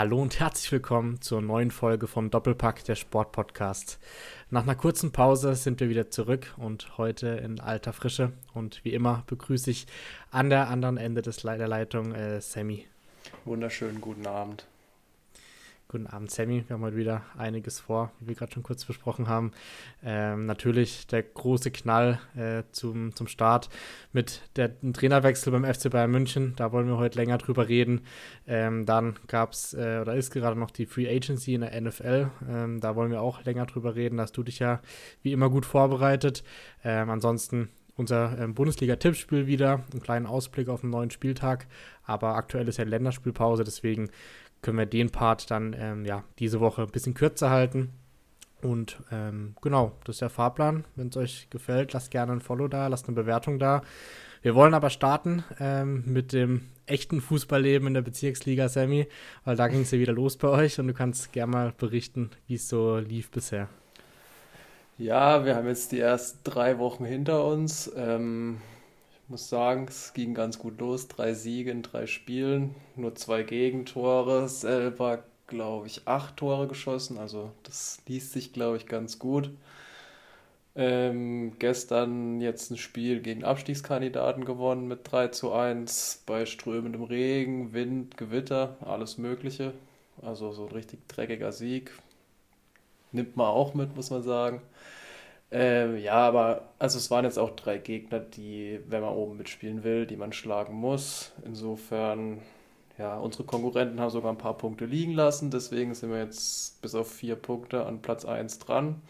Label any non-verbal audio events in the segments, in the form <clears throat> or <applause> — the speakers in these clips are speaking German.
Hallo und herzlich willkommen zur neuen Folge vom Doppelpack der Sportpodcast. Nach einer kurzen Pause sind wir wieder zurück und heute in alter Frische. Und wie immer begrüße ich an der anderen Ende des Le der Leitung äh, Sammy. Wunderschönen guten Abend. Guten Abend, Sammy. Wir haben heute wieder einiges vor, wie wir gerade schon kurz besprochen haben. Ähm, natürlich der große Knall äh, zum, zum Start mit dem Trainerwechsel beim FC Bayern München. Da wollen wir heute länger drüber reden. Ähm, dann gab es äh, oder ist gerade noch die Free Agency in der NFL. Ähm, da wollen wir auch länger drüber reden. Da hast du dich ja wie immer gut vorbereitet. Ähm, ansonsten unser ähm, Bundesliga-Tippspiel wieder, einen kleinen Ausblick auf den neuen Spieltag. Aber aktuell ist ja Länderspielpause, deswegen können wir den Part dann ähm, ja, diese Woche ein bisschen kürzer halten. Und ähm, genau, das ist der Fahrplan. Wenn es euch gefällt, lasst gerne ein Follow da, lasst eine Bewertung da. Wir wollen aber starten ähm, mit dem echten Fußballleben in der Bezirksliga, Sammy, weil da ging es ja wieder los bei euch und du kannst gerne mal berichten, wie es so lief bisher. Ja, wir haben jetzt die ersten drei Wochen hinter uns. Ähm, muss sagen, es ging ganz gut los. Drei Siege in drei Spielen, nur zwei Gegentore, selber, glaube ich, acht Tore geschossen. Also das liest sich, glaube ich, ganz gut. Ähm, gestern jetzt ein Spiel gegen Abstiegskandidaten gewonnen mit 3 zu 1 bei strömendem Regen, Wind, Gewitter, alles Mögliche. Also so ein richtig dreckiger Sieg. Nimmt man auch mit, muss man sagen. Ähm, ja, aber also es waren jetzt auch drei Gegner, die, wenn man oben mitspielen will, die man schlagen muss. Insofern, ja, unsere Konkurrenten haben sogar ein paar Punkte liegen lassen, deswegen sind wir jetzt bis auf vier Punkte an Platz 1 dran.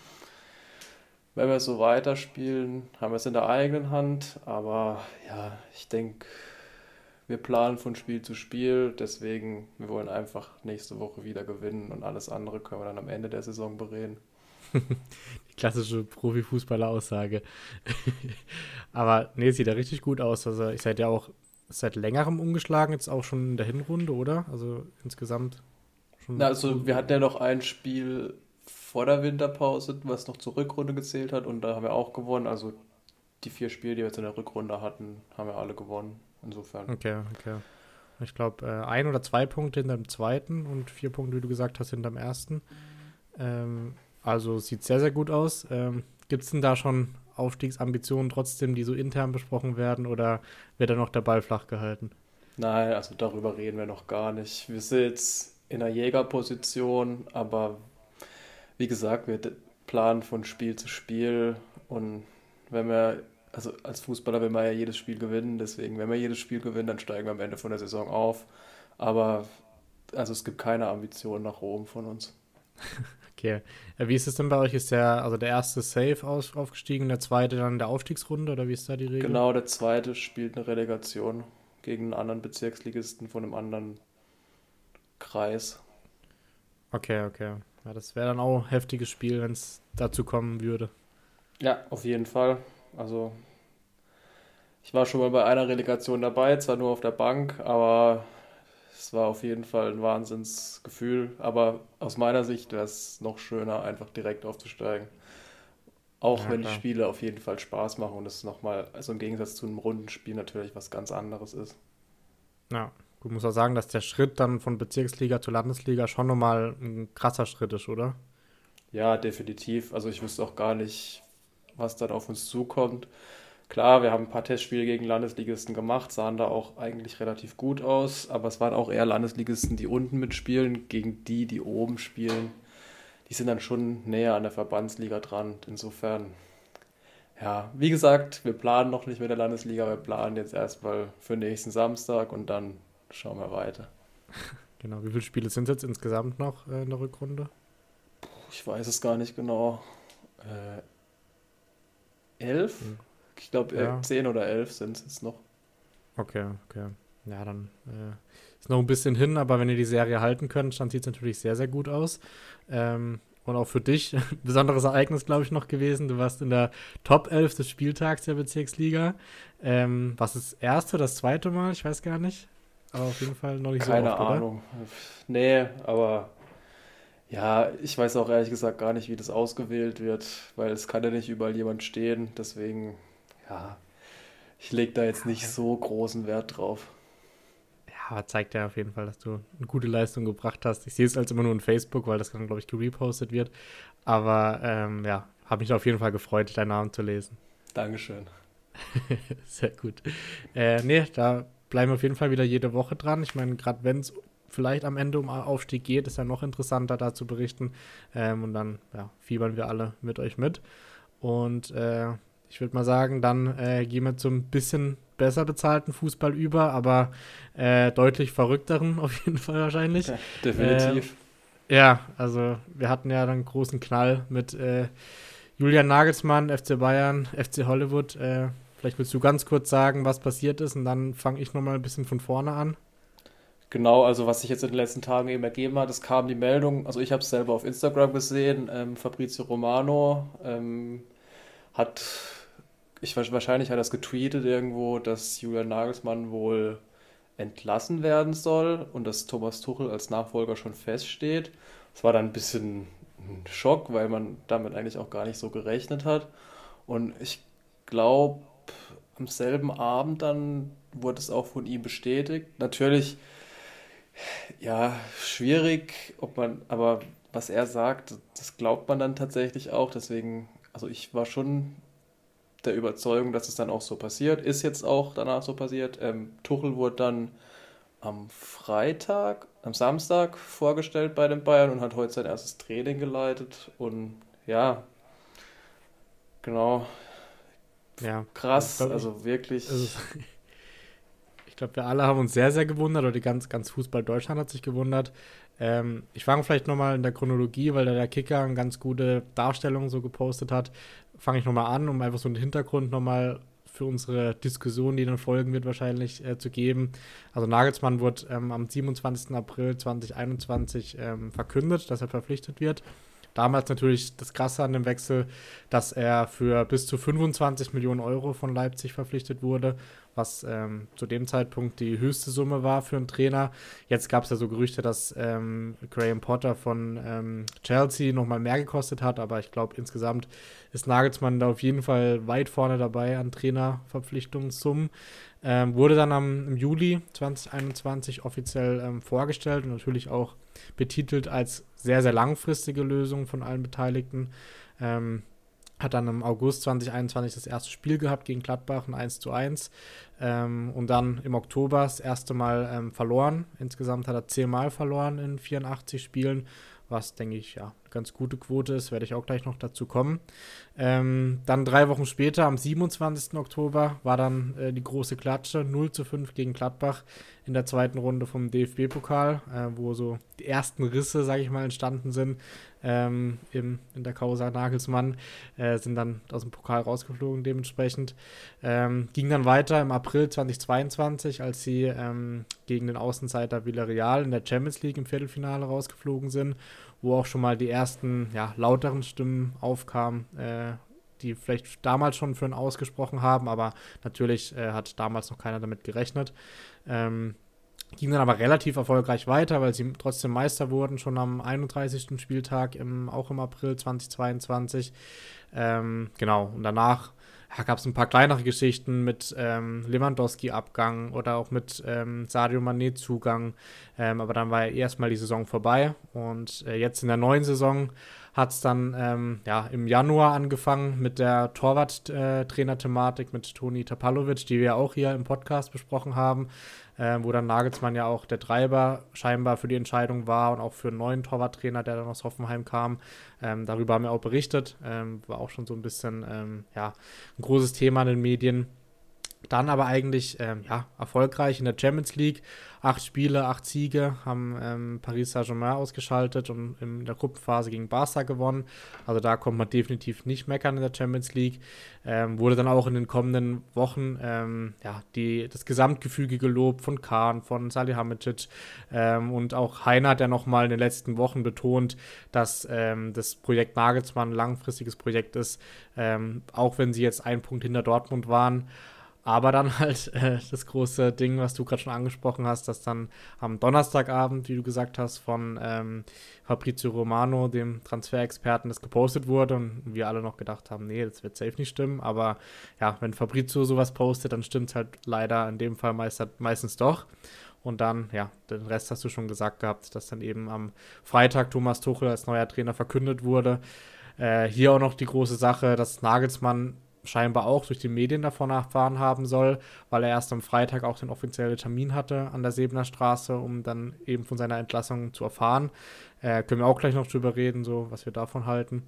Wenn wir so weiterspielen, haben wir es in der eigenen Hand, aber ja, ich denke, wir planen von Spiel zu Spiel, deswegen, wir wollen einfach nächste Woche wieder gewinnen und alles andere können wir dann am Ende der Saison bereden. <laughs> Klassische Profifußballer-Aussage. <laughs> Aber nee, sieht ja richtig gut aus. Also, ich seid ja auch seit längerem umgeschlagen, jetzt auch schon in der Hinrunde, oder? Also insgesamt schon. Na, also, wir hatten ja noch ein Spiel vor der Winterpause, was noch zur Rückrunde gezählt hat, und da haben wir auch gewonnen. Also, die vier Spiele, die wir jetzt in der Rückrunde hatten, haben wir alle gewonnen. Insofern. Okay, okay. Ich glaube, äh, ein oder zwei Punkte hinter dem zweiten und vier Punkte, wie du gesagt hast, hinter dem ersten. Ähm, also sieht sehr, sehr gut aus. Ähm, Gibt es denn da schon Aufstiegsambitionen trotzdem, die so intern besprochen werden oder wird da noch der Ball flach gehalten? Nein, also darüber reden wir noch gar nicht. Wir sind jetzt in einer Jägerposition, aber wie gesagt, wir planen von Spiel zu Spiel und wenn wir, also als Fußballer will man ja jedes Spiel gewinnen, deswegen, wenn wir jedes Spiel gewinnen, dann steigen wir am Ende von der Saison auf. Aber also es gibt keine Ambitionen nach oben von uns. <laughs> Okay. Wie ist es denn bei euch? Ist der, also der erste Safe aus, aufgestiegen, der zweite dann in der Aufstiegsrunde oder wie ist da die Regel? Genau, der zweite spielt eine Relegation gegen einen anderen Bezirksligisten von einem anderen Kreis. Okay, okay. Ja, das wäre dann auch ein heftiges Spiel, wenn es dazu kommen würde. Ja, auf jeden Fall. Also, ich war schon mal bei einer Relegation dabei, zwar nur auf der Bank, aber es war auf jeden Fall ein Wahnsinnsgefühl, aber aus meiner Sicht wäre es noch schöner, einfach direkt aufzusteigen. Auch ja, wenn klar. die Spiele auf jeden Fall Spaß machen und es nochmal, also im Gegensatz zu einem runden Spiel natürlich was ganz anderes ist. Ja, gut, muss auch sagen, dass der Schritt dann von Bezirksliga zur Landesliga schon nochmal ein krasser Schritt ist, oder? Ja, definitiv. Also ich wüsste auch gar nicht, was dann auf uns zukommt. Klar, wir haben ein paar Testspiele gegen Landesligisten gemacht, sahen da auch eigentlich relativ gut aus, aber es waren auch eher Landesligisten, die unten mitspielen, gegen die, die oben spielen. Die sind dann schon näher an der Verbandsliga dran. Insofern, ja, wie gesagt, wir planen noch nicht mit der Landesliga, wir planen jetzt erstmal für nächsten Samstag und dann schauen wir weiter. <laughs> Genau, wie viele Spiele sind es jetzt insgesamt noch äh, in der Rückrunde? Ich weiß es gar nicht genau. Äh, elf? Hm. Ich glaube, äh, ja. 10 oder 11 sind es jetzt noch. Okay, okay. Ja, dann äh, ist noch ein bisschen hin, aber wenn ihr die Serie halten könnt, dann sieht es natürlich sehr, sehr gut aus. Ähm, und auch für dich ein <laughs> besonderes Ereignis, glaube ich, noch gewesen. Du warst in der Top 11 des Spieltags der Bezirksliga. Ähm, was ist das erste oder das zweite Mal? Ich weiß gar nicht. Aber auf jeden Fall noch nicht Keine so oft, Ahnung. Oder? Nee, aber ja, ich weiß auch ehrlich gesagt gar nicht, wie das ausgewählt wird, weil es kann ja nicht überall jemand stehen. Deswegen ja, ich lege da jetzt nicht so großen Wert drauf. Ja, aber zeigt ja auf jeden Fall, dass du eine gute Leistung gebracht hast. Ich sehe es als immer nur in Facebook, weil das dann, glaube ich, gerepostet wird. Aber ähm, ja, habe mich auf jeden Fall gefreut, deinen Namen zu lesen. Dankeschön. <laughs> Sehr gut. Äh, nee, da bleiben wir auf jeden Fall wieder jede Woche dran. Ich meine, gerade wenn es vielleicht am Ende um Aufstieg geht, ist ja noch interessanter da zu berichten. Ähm, und dann ja, fiebern wir alle mit euch mit. Und äh, ich würde mal sagen, dann äh, gehen wir zum bisschen besser bezahlten Fußball über, aber äh, deutlich verrückteren auf jeden Fall wahrscheinlich. Ja, definitiv. Äh, ja, also wir hatten ja dann einen großen Knall mit äh, Julian Nagelsmann, FC Bayern, FC Hollywood. Äh, vielleicht willst du ganz kurz sagen, was passiert ist und dann fange ich nochmal ein bisschen von vorne an. Genau, also was sich jetzt in den letzten Tagen eben ergeben hat, es kam die Meldung, also ich habe es selber auf Instagram gesehen, ähm, Fabrizio Romano ähm, hat ich wahrscheinlich hat er es getweetet irgendwo, dass Julian Nagelsmann wohl entlassen werden soll und dass Thomas Tuchel als Nachfolger schon feststeht. Es war dann ein bisschen ein Schock, weil man damit eigentlich auch gar nicht so gerechnet hat. Und ich glaube, am selben Abend dann wurde es auch von ihm bestätigt. Natürlich, ja, schwierig, ob man, aber was er sagt, das glaubt man dann tatsächlich auch. Deswegen, also ich war schon der Überzeugung, dass es dann auch so passiert. Ist jetzt auch danach so passiert. Ähm, Tuchel wurde dann am Freitag, am Samstag vorgestellt bei den Bayern und hat heute sein erstes Training geleitet. Und ja, genau. Ja, krass, glaub, also wirklich. Also, <laughs> ich glaube, wir alle haben uns sehr, sehr gewundert, oder die ganz, ganz Fußball Deutschland hat sich gewundert. Ähm, ich fange vielleicht nochmal in der Chronologie, weil da der Kicker eine ganz gute Darstellung so gepostet hat, fange ich nochmal an, um einfach so einen Hintergrund nochmal für unsere Diskussion, die dann folgen wird, wahrscheinlich äh, zu geben. Also Nagelsmann wurde ähm, am 27. April 2021 ähm, verkündet, dass er verpflichtet wird. Damals natürlich das Krasse an dem Wechsel, dass er für bis zu 25 Millionen Euro von Leipzig verpflichtet wurde was ähm, zu dem Zeitpunkt die höchste Summe war für einen Trainer. Jetzt gab es ja so Gerüchte, dass ähm, Graham Potter von ähm, Chelsea nochmal mehr gekostet hat, aber ich glaube, insgesamt ist Nagelsmann da auf jeden Fall weit vorne dabei an Trainerverpflichtungssummen. Ähm, wurde dann am, im Juli 2021 offiziell ähm, vorgestellt und natürlich auch betitelt als sehr, sehr langfristige Lösung von allen Beteiligten. Ähm, hat dann im August 2021 das erste Spiel gehabt gegen Gladbach, ein 1 zu 1. Ähm, und dann im Oktober das erste Mal ähm, verloren. Insgesamt hat er zehnmal verloren in 84 Spielen, was, denke ich, ja, eine ganz gute Quote ist. Werde ich auch gleich noch dazu kommen. Ähm, dann drei Wochen später, am 27. Oktober, war dann äh, die große Klatsche 0 zu 5 gegen Gladbach in der zweiten Runde vom DFB-Pokal, äh, wo so die ersten Risse, sage ich mal, entstanden sind ähm, im, in der Causa Nagelsmann, äh, sind dann aus dem Pokal rausgeflogen dementsprechend. Ähm, ging dann weiter im April 2022, als sie ähm, gegen den Außenseiter Villarreal in der Champions League im Viertelfinale rausgeflogen sind, wo auch schon mal die ersten ja, lauteren Stimmen aufkamen, äh, die vielleicht damals schon für ihn ausgesprochen haben, aber natürlich äh, hat damals noch keiner damit gerechnet. Ähm, Ging dann aber relativ erfolgreich weiter, weil sie trotzdem Meister wurden, schon am 31. Spieltag, im, auch im April 2022. Ähm, genau, und danach ja, gab es ein paar kleinere Geschichten mit ähm, Lewandowski-Abgang oder auch mit ähm, Sadio Mané-Zugang. Ähm, aber dann war ja erstmal die Saison vorbei. Und äh, jetzt in der neuen Saison hat es dann ähm, ja, im Januar angefangen mit der Torwart-Trainer-Thematik äh, mit Toni Tapalovic, die wir auch hier im Podcast besprochen haben äh, wo dann Nagelsmann ja auch der Treiber scheinbar für die Entscheidung war und auch für einen neuen Torwarttrainer, der dann aus Hoffenheim kam. Ähm, darüber haben wir auch berichtet, ähm, war auch schon so ein bisschen ähm, ja, ein großes Thema in den Medien. Dann aber eigentlich ähm, ja, erfolgreich in der Champions League. Acht Spiele, acht Siege, haben ähm, Paris Saint-Germain ausgeschaltet und in der Gruppenphase gegen Barca gewonnen. Also da kommt man definitiv nicht meckern in der Champions League. Ähm, wurde dann auch in den kommenden Wochen ähm, ja, die, das Gesamtgefüge gelobt von Kahn, von Salihamidzic ähm, und auch Heiner hat ja nochmal in den letzten Wochen betont, dass ähm, das Projekt Nagelsmann ein langfristiges Projekt ist, auch wenn sie jetzt einen Punkt hinter Dortmund waren. Aber dann <laughs> halt äh, das große Ding, was du gerade schon angesprochen hast, dass dann am Donnerstagabend, wie du gesagt hast, von ähm, Fabrizio Romano, dem Transferexperten, das gepostet wurde und wir alle noch gedacht haben, nee, das wird safe nicht stimmen. Aber ja, wenn Fabrizio sowas postet, dann stimmt es halt leider in dem Fall meist, meistens doch. Und dann, ja, den Rest hast du schon gesagt gehabt, dass dann eben am Freitag Thomas Tuchel als neuer Trainer verkündet wurde. Äh, hier auch noch die große Sache, dass Nagelsmann scheinbar auch durch die Medien davon erfahren haben soll, weil er erst am Freitag auch den offiziellen Termin hatte an der Sebener Straße, um dann eben von seiner Entlassung zu erfahren. Äh, können wir auch gleich noch drüber reden, so was wir davon halten.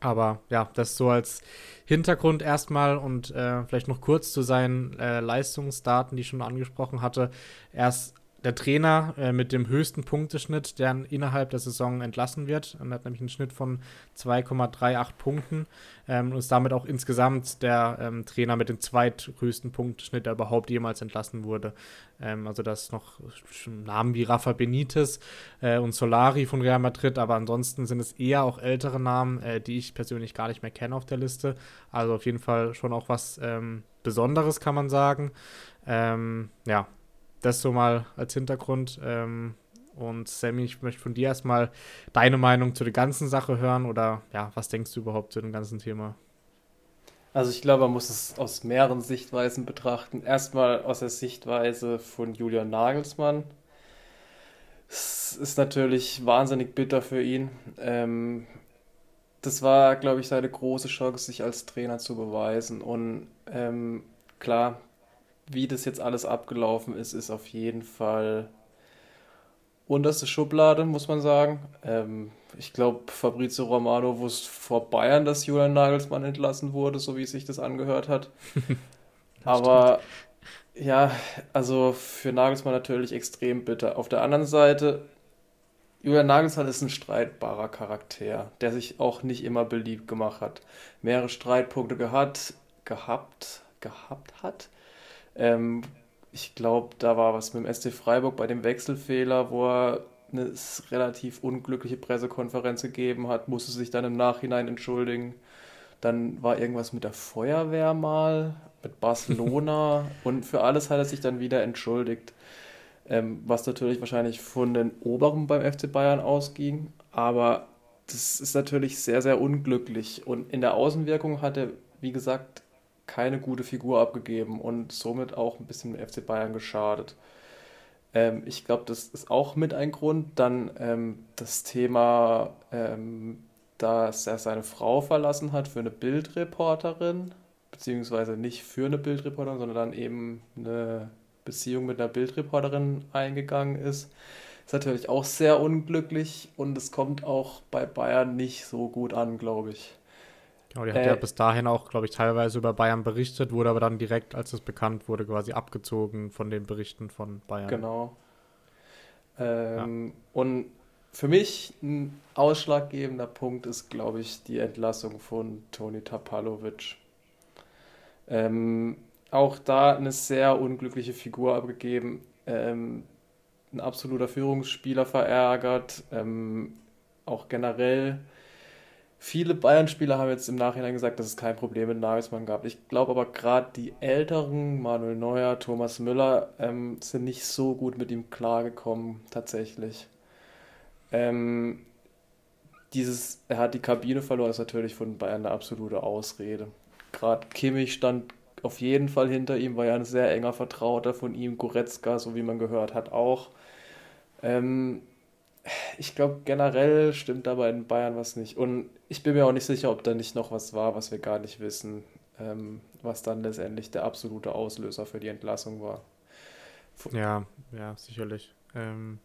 Aber ja, das so als Hintergrund erstmal und äh, vielleicht noch kurz zu seinen äh, Leistungsdaten, die ich schon angesprochen hatte. Er ist der Trainer äh, mit dem höchsten Punkteschnitt, der innerhalb der Saison entlassen wird. Er hat nämlich einen Schnitt von 2,38 Punkten ähm, und ist damit auch insgesamt der ähm, Trainer mit dem zweithöchsten Punkteschnitt, der überhaupt jemals entlassen wurde. Ähm, also das noch Namen wie Rafa Benitez äh, und Solari von Real Madrid, aber ansonsten sind es eher auch ältere Namen, äh, die ich persönlich gar nicht mehr kenne auf der Liste. Also auf jeden Fall schon auch was ähm, Besonderes, kann man sagen. Ähm, ja, das so mal als Hintergrund. Ähm, und Sammy, ich möchte von dir erstmal deine Meinung zu der ganzen Sache hören oder ja, was denkst du überhaupt zu dem ganzen Thema? Also ich glaube, man muss es aus mehreren Sichtweisen betrachten. Erstmal aus der Sichtweise von Julian Nagelsmann. Es ist natürlich wahnsinnig bitter für ihn. Ähm, das war, glaube ich, seine große Chance, sich als Trainer zu beweisen. Und ähm, klar, wie das jetzt alles abgelaufen ist, ist auf jeden Fall unterste Schublade, muss man sagen. Ähm, ich glaube, Fabrizio Romano wusste vor Bayern, dass Julian Nagelsmann entlassen wurde, so wie sich das angehört hat. <laughs> das Aber stimmt. ja, also für Nagelsmann natürlich extrem bitter. Auf der anderen Seite, Julian Nagelsmann ist ein streitbarer Charakter, der sich auch nicht immer beliebt gemacht hat. Mehrere Streitpunkte gehabt, gehabt, gehabt hat ähm, ich glaube, da war was mit dem SC Freiburg bei dem Wechselfehler, wo er eine relativ unglückliche Pressekonferenz gegeben hat, musste sich dann im Nachhinein entschuldigen. Dann war irgendwas mit der Feuerwehr mal, mit Barcelona <laughs> und für alles hat er sich dann wieder entschuldigt. Ähm, was natürlich wahrscheinlich von den Oberen beim FC Bayern ausging, aber das ist natürlich sehr, sehr unglücklich. Und in der Außenwirkung hat er, wie gesagt, keine gute Figur abgegeben und somit auch ein bisschen FC Bayern geschadet. Ähm, ich glaube, das ist auch mit ein Grund. Dann ähm, das Thema, ähm, dass er seine Frau verlassen hat für eine Bildreporterin, beziehungsweise nicht für eine Bildreporterin, sondern dann eben eine Beziehung mit einer Bildreporterin eingegangen ist. Ist natürlich auch sehr unglücklich und es kommt auch bei Bayern nicht so gut an, glaube ich. Genau, die hat äh, ja bis dahin auch, glaube ich, teilweise über Bayern berichtet, wurde aber dann direkt, als es bekannt wurde, quasi abgezogen von den Berichten von Bayern. Genau. Ähm, ja. Und für mich ein ausschlaggebender Punkt ist, glaube ich, die Entlassung von Toni Tapalovic. Ähm, auch da eine sehr unglückliche Figur abgegeben. Ähm, ein absoluter Führungsspieler verärgert. Ähm, auch generell Viele Bayern-Spieler haben jetzt im Nachhinein gesagt, dass es kein Problem mit Nagelsmann gab. Ich glaube aber gerade die älteren, Manuel Neuer, Thomas Müller, ähm, sind nicht so gut mit ihm klargekommen, tatsächlich. Ähm, dieses, er hat die Kabine verloren, ist natürlich von Bayern eine absolute Ausrede. Gerade Kimmich stand auf jeden Fall hinter ihm, war ja ein sehr enger Vertrauter von ihm, Goretzka, so wie man gehört hat, auch. Ähm, ich glaube, generell stimmt da bei den Bayern was nicht. Und ich bin mir auch nicht sicher, ob da nicht noch was war, was wir gar nicht wissen, ähm, was dann letztendlich der absolute Auslöser für die Entlassung war. Ja, ja, sicherlich. Ähm,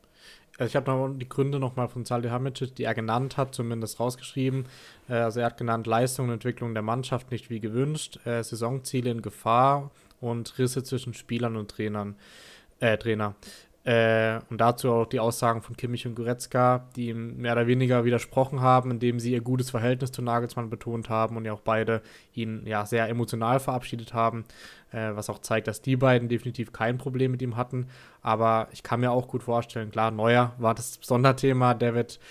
also ich habe noch die Gründe nochmal von Salihamidzic, die er genannt hat, zumindest rausgeschrieben. Äh, also er hat genannt Leistung und Entwicklung der Mannschaft nicht wie gewünscht, äh, Saisonziele in Gefahr und Risse zwischen Spielern und Trainern, äh, Trainer. Äh, und dazu auch die Aussagen von Kimmich und Goretzka, die ihm mehr oder weniger widersprochen haben, indem sie ihr gutes Verhältnis zu Nagelsmann betont haben und ja auch beide ihn ja sehr emotional verabschiedet haben, äh, was auch zeigt, dass die beiden definitiv kein Problem mit ihm hatten. Aber ich kann mir auch gut vorstellen, klar, Neuer war das Sonderthema, der wird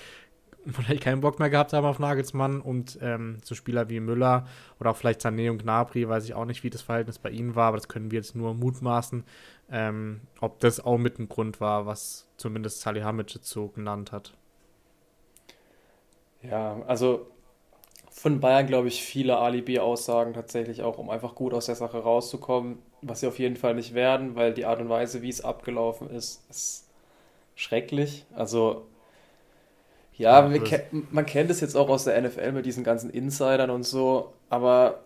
vielleicht keinen Bock mehr gehabt haben auf Nagelsmann und ähm, so Spieler wie Müller oder auch vielleicht Sané und Gnabry, weiß ich auch nicht, wie das Verhältnis bei ihnen war, aber das können wir jetzt nur mutmaßen, ähm, ob das auch mit ein Grund war, was zumindest Salihamidzic so genannt hat. Ja, also von Bayern, glaube ich, viele Alibi-Aussagen tatsächlich auch, um einfach gut aus der Sache rauszukommen, was sie auf jeden Fall nicht werden, weil die Art und Weise, wie es abgelaufen ist, ist schrecklich. Also, ja, ja ke man kennt es jetzt auch aus der NFL mit diesen ganzen Insidern und so, aber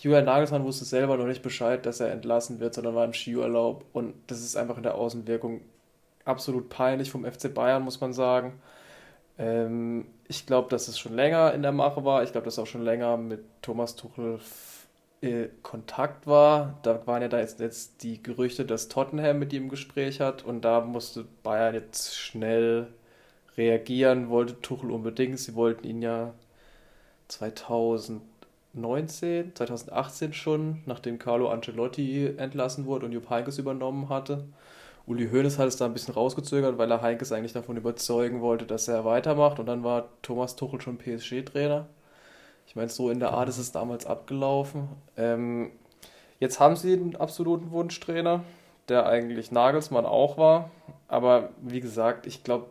Julian Nagelsmann wusste selber noch nicht Bescheid, dass er entlassen wird, sondern war im Skiurlaub und das ist einfach in der Außenwirkung absolut peinlich vom FC Bayern, muss man sagen. Ähm, ich glaube, dass es schon länger in der Mache war. Ich glaube, dass auch schon länger mit Thomas Tuchel äh, Kontakt war. Da waren ja da jetzt, jetzt die Gerüchte, dass Tottenham mit ihm Gespräch hat und da musste Bayern jetzt schnell reagieren, wollte Tuchel unbedingt. Sie wollten ihn ja 2019, 2018 schon, nachdem Carlo Ancelotti entlassen wurde und Jupp Heynckes übernommen hatte. Uli Hoeneß hat es da ein bisschen rausgezögert, weil er Heinkes eigentlich davon überzeugen wollte, dass er weitermacht. Und dann war Thomas Tuchel schon PSG-Trainer. Ich meine, so in der Art ist es damals abgelaufen. Ähm, jetzt haben sie einen absoluten Wunschtrainer, der eigentlich Nagelsmann auch war. Aber wie gesagt, ich glaube,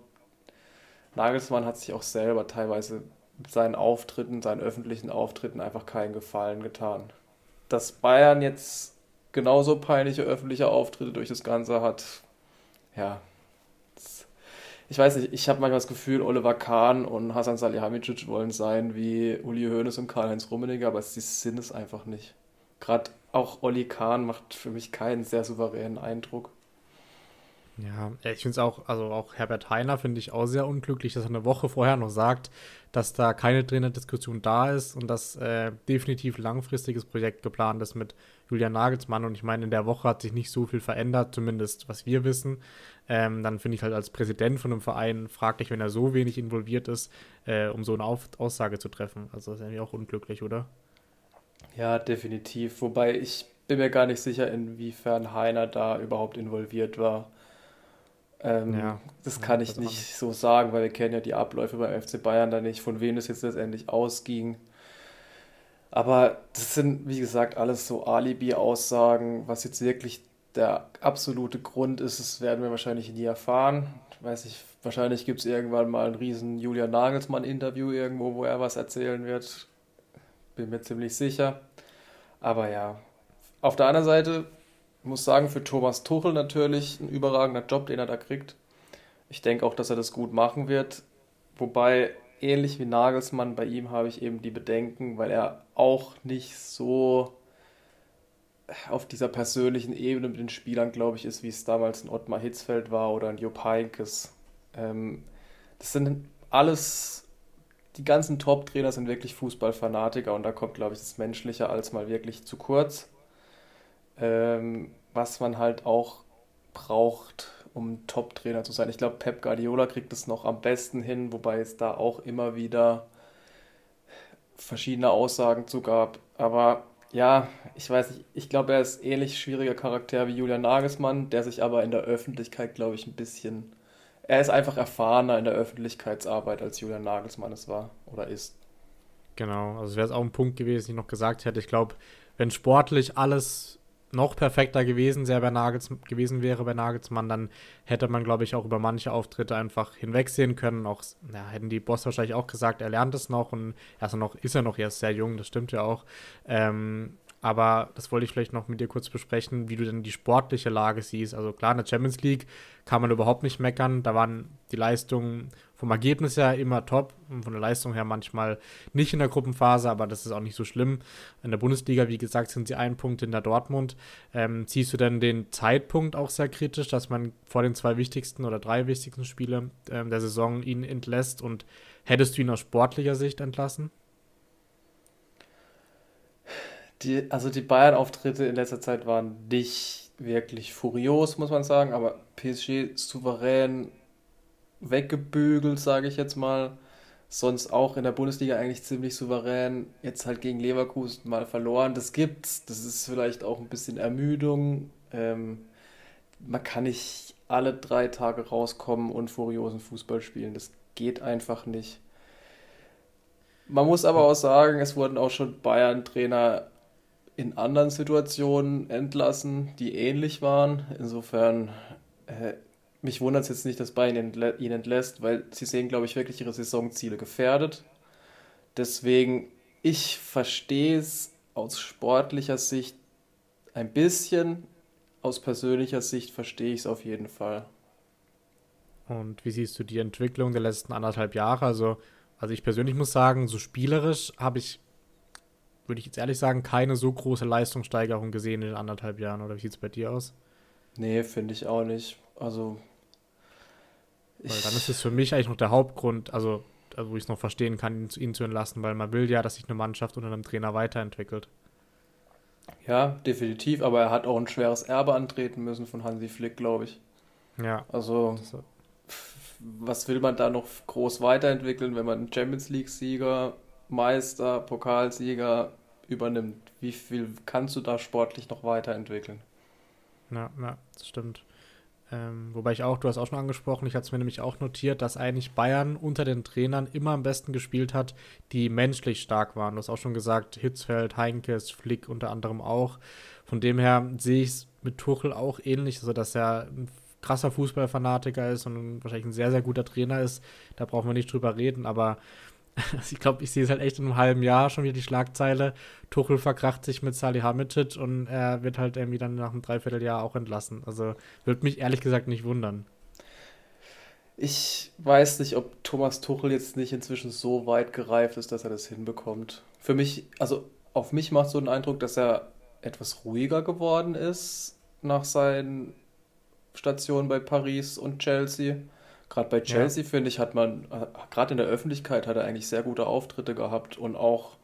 Nagelsmann hat sich auch selber teilweise mit seinen Auftritten, seinen öffentlichen Auftritten einfach keinen Gefallen getan. Dass Bayern jetzt genauso peinliche öffentliche Auftritte durch das Ganze hat, ja. Ich weiß nicht, ich habe manchmal das Gefühl, Oliver Kahn und Hasan Salihamidzic wollen sein wie Uli Hoeneß und Karl-Heinz Rummenigge, aber sie sind es einfach nicht. Gerade auch Olli Kahn macht für mich keinen sehr souveränen Eindruck. Ja, ich finde es auch, also auch Herbert Heiner finde ich auch sehr unglücklich, dass er eine Woche vorher noch sagt, dass da keine Trainerdiskussion da ist und dass äh, definitiv langfristiges Projekt geplant ist mit Julian Nagelsmann. Und ich meine, in der Woche hat sich nicht so viel verändert, zumindest was wir wissen. Ähm, dann finde ich halt als Präsident von einem Verein fraglich, wenn er so wenig involviert ist, äh, um so eine Auf Aussage zu treffen. Also das ist irgendwie auch unglücklich, oder? Ja, definitiv. Wobei ich bin mir gar nicht sicher, inwiefern Heiner da überhaupt involviert war. Ähm, ja, das kann ich nicht so sagen, weil wir kennen ja die Abläufe beim FC Bayern da nicht, von wem es jetzt letztendlich ausging. Aber das sind, wie gesagt, alles so Alibi-Aussagen. Was jetzt wirklich der absolute Grund ist, das werden wir wahrscheinlich nie erfahren. Ich weiß nicht, wahrscheinlich gibt es irgendwann mal ein riesen Julian Nagelsmann-Interview irgendwo, wo er was erzählen wird. Bin mir ziemlich sicher. Aber ja, auf der anderen Seite ich muss sagen, für Thomas Tuchel natürlich ein überragender Job, den er da kriegt. Ich denke auch, dass er das gut machen wird. Wobei, ähnlich wie Nagelsmann, bei ihm habe ich eben die Bedenken, weil er auch nicht so auf dieser persönlichen Ebene mit den Spielern, glaube ich, ist, wie es damals ein Ottmar Hitzfeld war oder ein Jupp Heynckes. Ähm, das sind alles, die ganzen Top-Trainer sind wirklich Fußballfanatiker und da kommt, glaube ich, das Menschliche als mal wirklich zu kurz ähm, was man halt auch braucht, um Top-Trainer zu sein. Ich glaube, Pep Guardiola kriegt es noch am besten hin, wobei es da auch immer wieder verschiedene Aussagen zu gab. Aber ja, ich weiß nicht, ich glaube, er ist ähnlich schwieriger Charakter wie Julian Nagelsmann, der sich aber in der Öffentlichkeit, glaube ich, ein bisschen. Er ist einfach erfahrener in der Öffentlichkeitsarbeit, als Julian Nagelsmann es war oder ist. Genau, also wäre es auch ein Punkt gewesen, den ich noch gesagt hätte. Ich glaube, wenn sportlich alles noch perfekter gewesen, sehr bei Nagels, gewesen wäre bei Nagelsmann, dann hätte man, glaube ich, auch über manche Auftritte einfach hinwegsehen können. Auch, ja, hätten die Boss wahrscheinlich auch gesagt, er lernt es noch und ist, noch, ist er noch erst sehr jung, das stimmt ja auch. Ähm, aber das wollte ich vielleicht noch mit dir kurz besprechen, wie du denn die sportliche Lage siehst. Also klar, in der Champions League kann man überhaupt nicht meckern. Da waren die Leistungen vom Ergebnis her immer top und von der Leistung her manchmal nicht in der Gruppenphase, aber das ist auch nicht so schlimm. In der Bundesliga, wie gesagt, sind sie ein Punkt in der Dortmund. Ähm, siehst du denn den Zeitpunkt auch sehr kritisch, dass man vor den zwei wichtigsten oder drei wichtigsten Spiele ähm, der Saison ihn entlässt und hättest du ihn aus sportlicher Sicht entlassen? Die, also die Bayern-Auftritte in letzter Zeit waren nicht wirklich furios, muss man sagen, aber PSG souverän weggebügelt, sage ich jetzt mal. Sonst auch in der Bundesliga eigentlich ziemlich souverän. Jetzt halt gegen Leverkusen mal verloren. Das gibt's. Das ist vielleicht auch ein bisschen Ermüdung. Ähm, man kann nicht alle drei Tage rauskommen und furiosen Fußball spielen. Das geht einfach nicht. Man muss aber auch sagen, es wurden auch schon Bayern-Trainer in anderen Situationen entlassen, die ähnlich waren. Insofern, äh, mich wundert es jetzt nicht, dass Bayern ihn entlässt, weil sie sehen, glaube ich, wirklich ihre Saisonziele gefährdet. Deswegen ich verstehe es aus sportlicher Sicht ein bisschen, aus persönlicher Sicht verstehe ich es auf jeden Fall. Und wie siehst du die Entwicklung der letzten anderthalb Jahre? Also, also ich persönlich muss sagen, so spielerisch habe ich, würde ich jetzt ehrlich sagen, keine so große Leistungssteigerung gesehen in den anderthalb Jahren. Oder wie sieht es bei dir aus? Nee, finde ich auch nicht. Also. Weil dann ist es für mich eigentlich noch der Hauptgrund, also wo ich es noch verstehen kann, ihn, ihn zu entlassen, weil man will ja, dass sich eine Mannschaft unter einem Trainer weiterentwickelt. Ja, definitiv, aber er hat auch ein schweres Erbe antreten müssen von Hansi Flick, glaube ich. Ja. Also, was will man da noch groß weiterentwickeln, wenn man einen Champions League-Sieger, Meister, Pokalsieger übernimmt? Wie viel kannst du da sportlich noch weiterentwickeln? Ja, ja, das stimmt. Ähm, wobei ich auch, du hast auch schon angesprochen, ich hatte es mir nämlich auch notiert, dass eigentlich Bayern unter den Trainern immer am besten gespielt hat, die menschlich stark waren. Du hast auch schon gesagt, Hitzfeld, Heinkes, Flick unter anderem auch. Von dem her sehe ich es mit Tuchel auch ähnlich, also dass er ein krasser Fußballfanatiker ist und wahrscheinlich ein sehr, sehr guter Trainer ist. Da brauchen wir nicht drüber reden, aber <laughs> ich glaube, ich sehe es halt echt in einem halben Jahr schon wieder die Schlagzeile. Tuchel verkracht sich mit Salihamidzic und er wird halt irgendwie dann nach einem Dreivierteljahr auch entlassen. Also würde mich ehrlich gesagt nicht wundern. Ich weiß nicht, ob Thomas Tuchel jetzt nicht inzwischen so weit gereift ist, dass er das hinbekommt. Für mich, also auf mich macht so den Eindruck, dass er etwas ruhiger geworden ist nach seinen Stationen bei Paris und Chelsea. Gerade bei Chelsea, ja. finde ich, hat man, gerade in der Öffentlichkeit, hat er eigentlich sehr gute Auftritte gehabt und auch,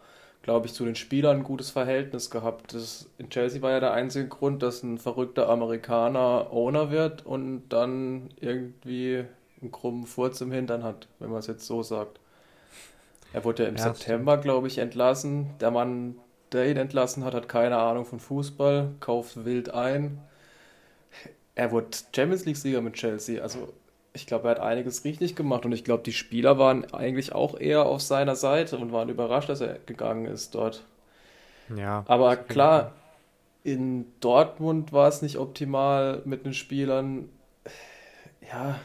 glaube ich, zu den Spielern ein gutes Verhältnis gehabt. Das, in Chelsea war ja der einzige Grund, dass ein verrückter Amerikaner Owner wird und dann irgendwie einen krummen Furz im Hintern hat, wenn man es jetzt so sagt. Er wurde ja im ja, September, glaube ich, entlassen. Der Mann, der ihn entlassen hat, hat keine Ahnung von Fußball, kauft wild ein. Er wurde Champions League-Sieger mit Chelsea. Also ich glaube, er hat einiges richtig gemacht und ich glaube, die Spieler waren eigentlich auch eher auf seiner Seite und waren überrascht, dass er gegangen ist dort. Ja. Aber klar, in Dortmund war es nicht optimal mit den Spielern. Ja,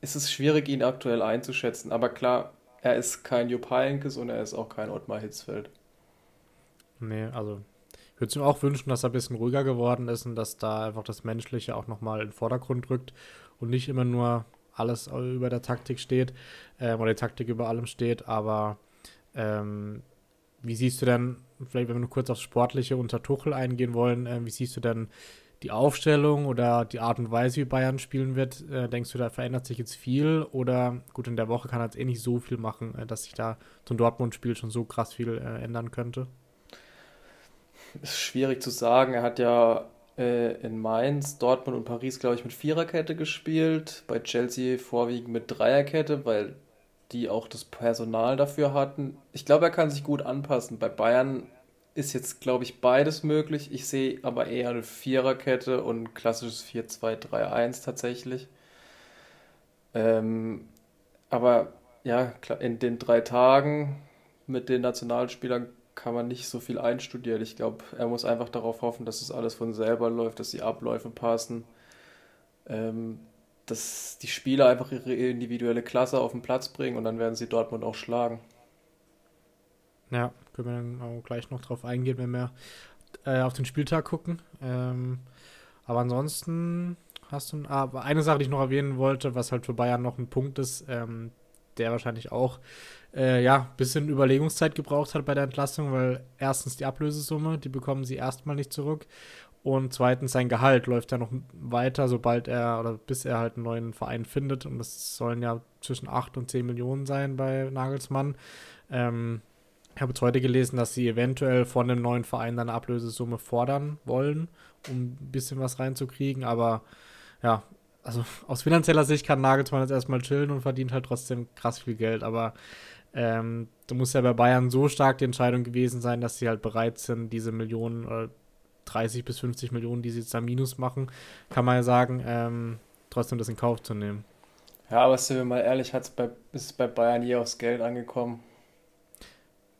es ist schwierig, ihn aktuell einzuschätzen. Aber klar, er ist kein Jupp Heynckes und er ist auch kein Ottmar Hitzfeld. Nee, also ich würde es mir auch wünschen, dass er ein bisschen ruhiger geworden ist und dass da einfach das Menschliche auch nochmal in den Vordergrund rückt und nicht immer nur alles über der Taktik steht ähm, oder die Taktik über allem steht. Aber ähm, wie siehst du denn, vielleicht wenn wir nur kurz aufs Sportliche unter Tuchel eingehen wollen, äh, wie siehst du denn die Aufstellung oder die Art und Weise, wie Bayern spielen wird? Äh, denkst du, da verändert sich jetzt viel? Oder gut, in der Woche kann er jetzt eh nicht so viel machen, äh, dass sich da zum Dortmund-Spiel schon so krass viel äh, ändern könnte? Ist schwierig zu sagen. Er hat ja äh, in Mainz, Dortmund und Paris, glaube ich, mit Viererkette gespielt. Bei Chelsea vorwiegend mit Dreierkette, weil die auch das Personal dafür hatten. Ich glaube, er kann sich gut anpassen. Bei Bayern ist jetzt, glaube ich, beides möglich. Ich sehe aber eher eine Viererkette und ein klassisches 4-2-3-1 tatsächlich. Ähm, aber ja, in den drei Tagen mit den Nationalspielern kann man nicht so viel einstudieren. Ich glaube, er muss einfach darauf hoffen, dass es alles von selber läuft, dass die Abläufe passen, ähm, dass die Spieler einfach ihre individuelle Klasse auf den Platz bringen und dann werden sie Dortmund auch schlagen. Ja, können wir dann auch gleich noch drauf eingehen, wenn wir äh, auf den Spieltag gucken. Ähm, aber ansonsten hast du ah, eine Sache, die ich noch erwähnen wollte, was halt für Bayern noch ein Punkt ist, ähm, der wahrscheinlich auch äh, ja, bisschen Überlegungszeit gebraucht hat bei der Entlassung, weil erstens die Ablösesumme, die bekommen sie erstmal nicht zurück. Und zweitens sein Gehalt läuft ja noch weiter, sobald er oder bis er halt einen neuen Verein findet. Und das sollen ja zwischen 8 und 10 Millionen sein bei Nagelsmann. Ähm, ich habe jetzt heute gelesen, dass sie eventuell von dem neuen Verein eine Ablösesumme fordern wollen, um ein bisschen was reinzukriegen. Aber ja, also <laughs> aus finanzieller Sicht kann Nagelsmann jetzt erstmal chillen und verdient halt trotzdem krass viel Geld. Aber ähm, da muss ja bei Bayern so stark die Entscheidung gewesen sein, dass sie halt bereit sind, diese Millionen oder 30 bis 50 Millionen, die sie jetzt da minus machen, kann man ja sagen, ähm, trotzdem das in Kauf zu nehmen. Ja, aber sind wir mal ehrlich, hat's bei, ist es bei Bayern je aufs Geld angekommen?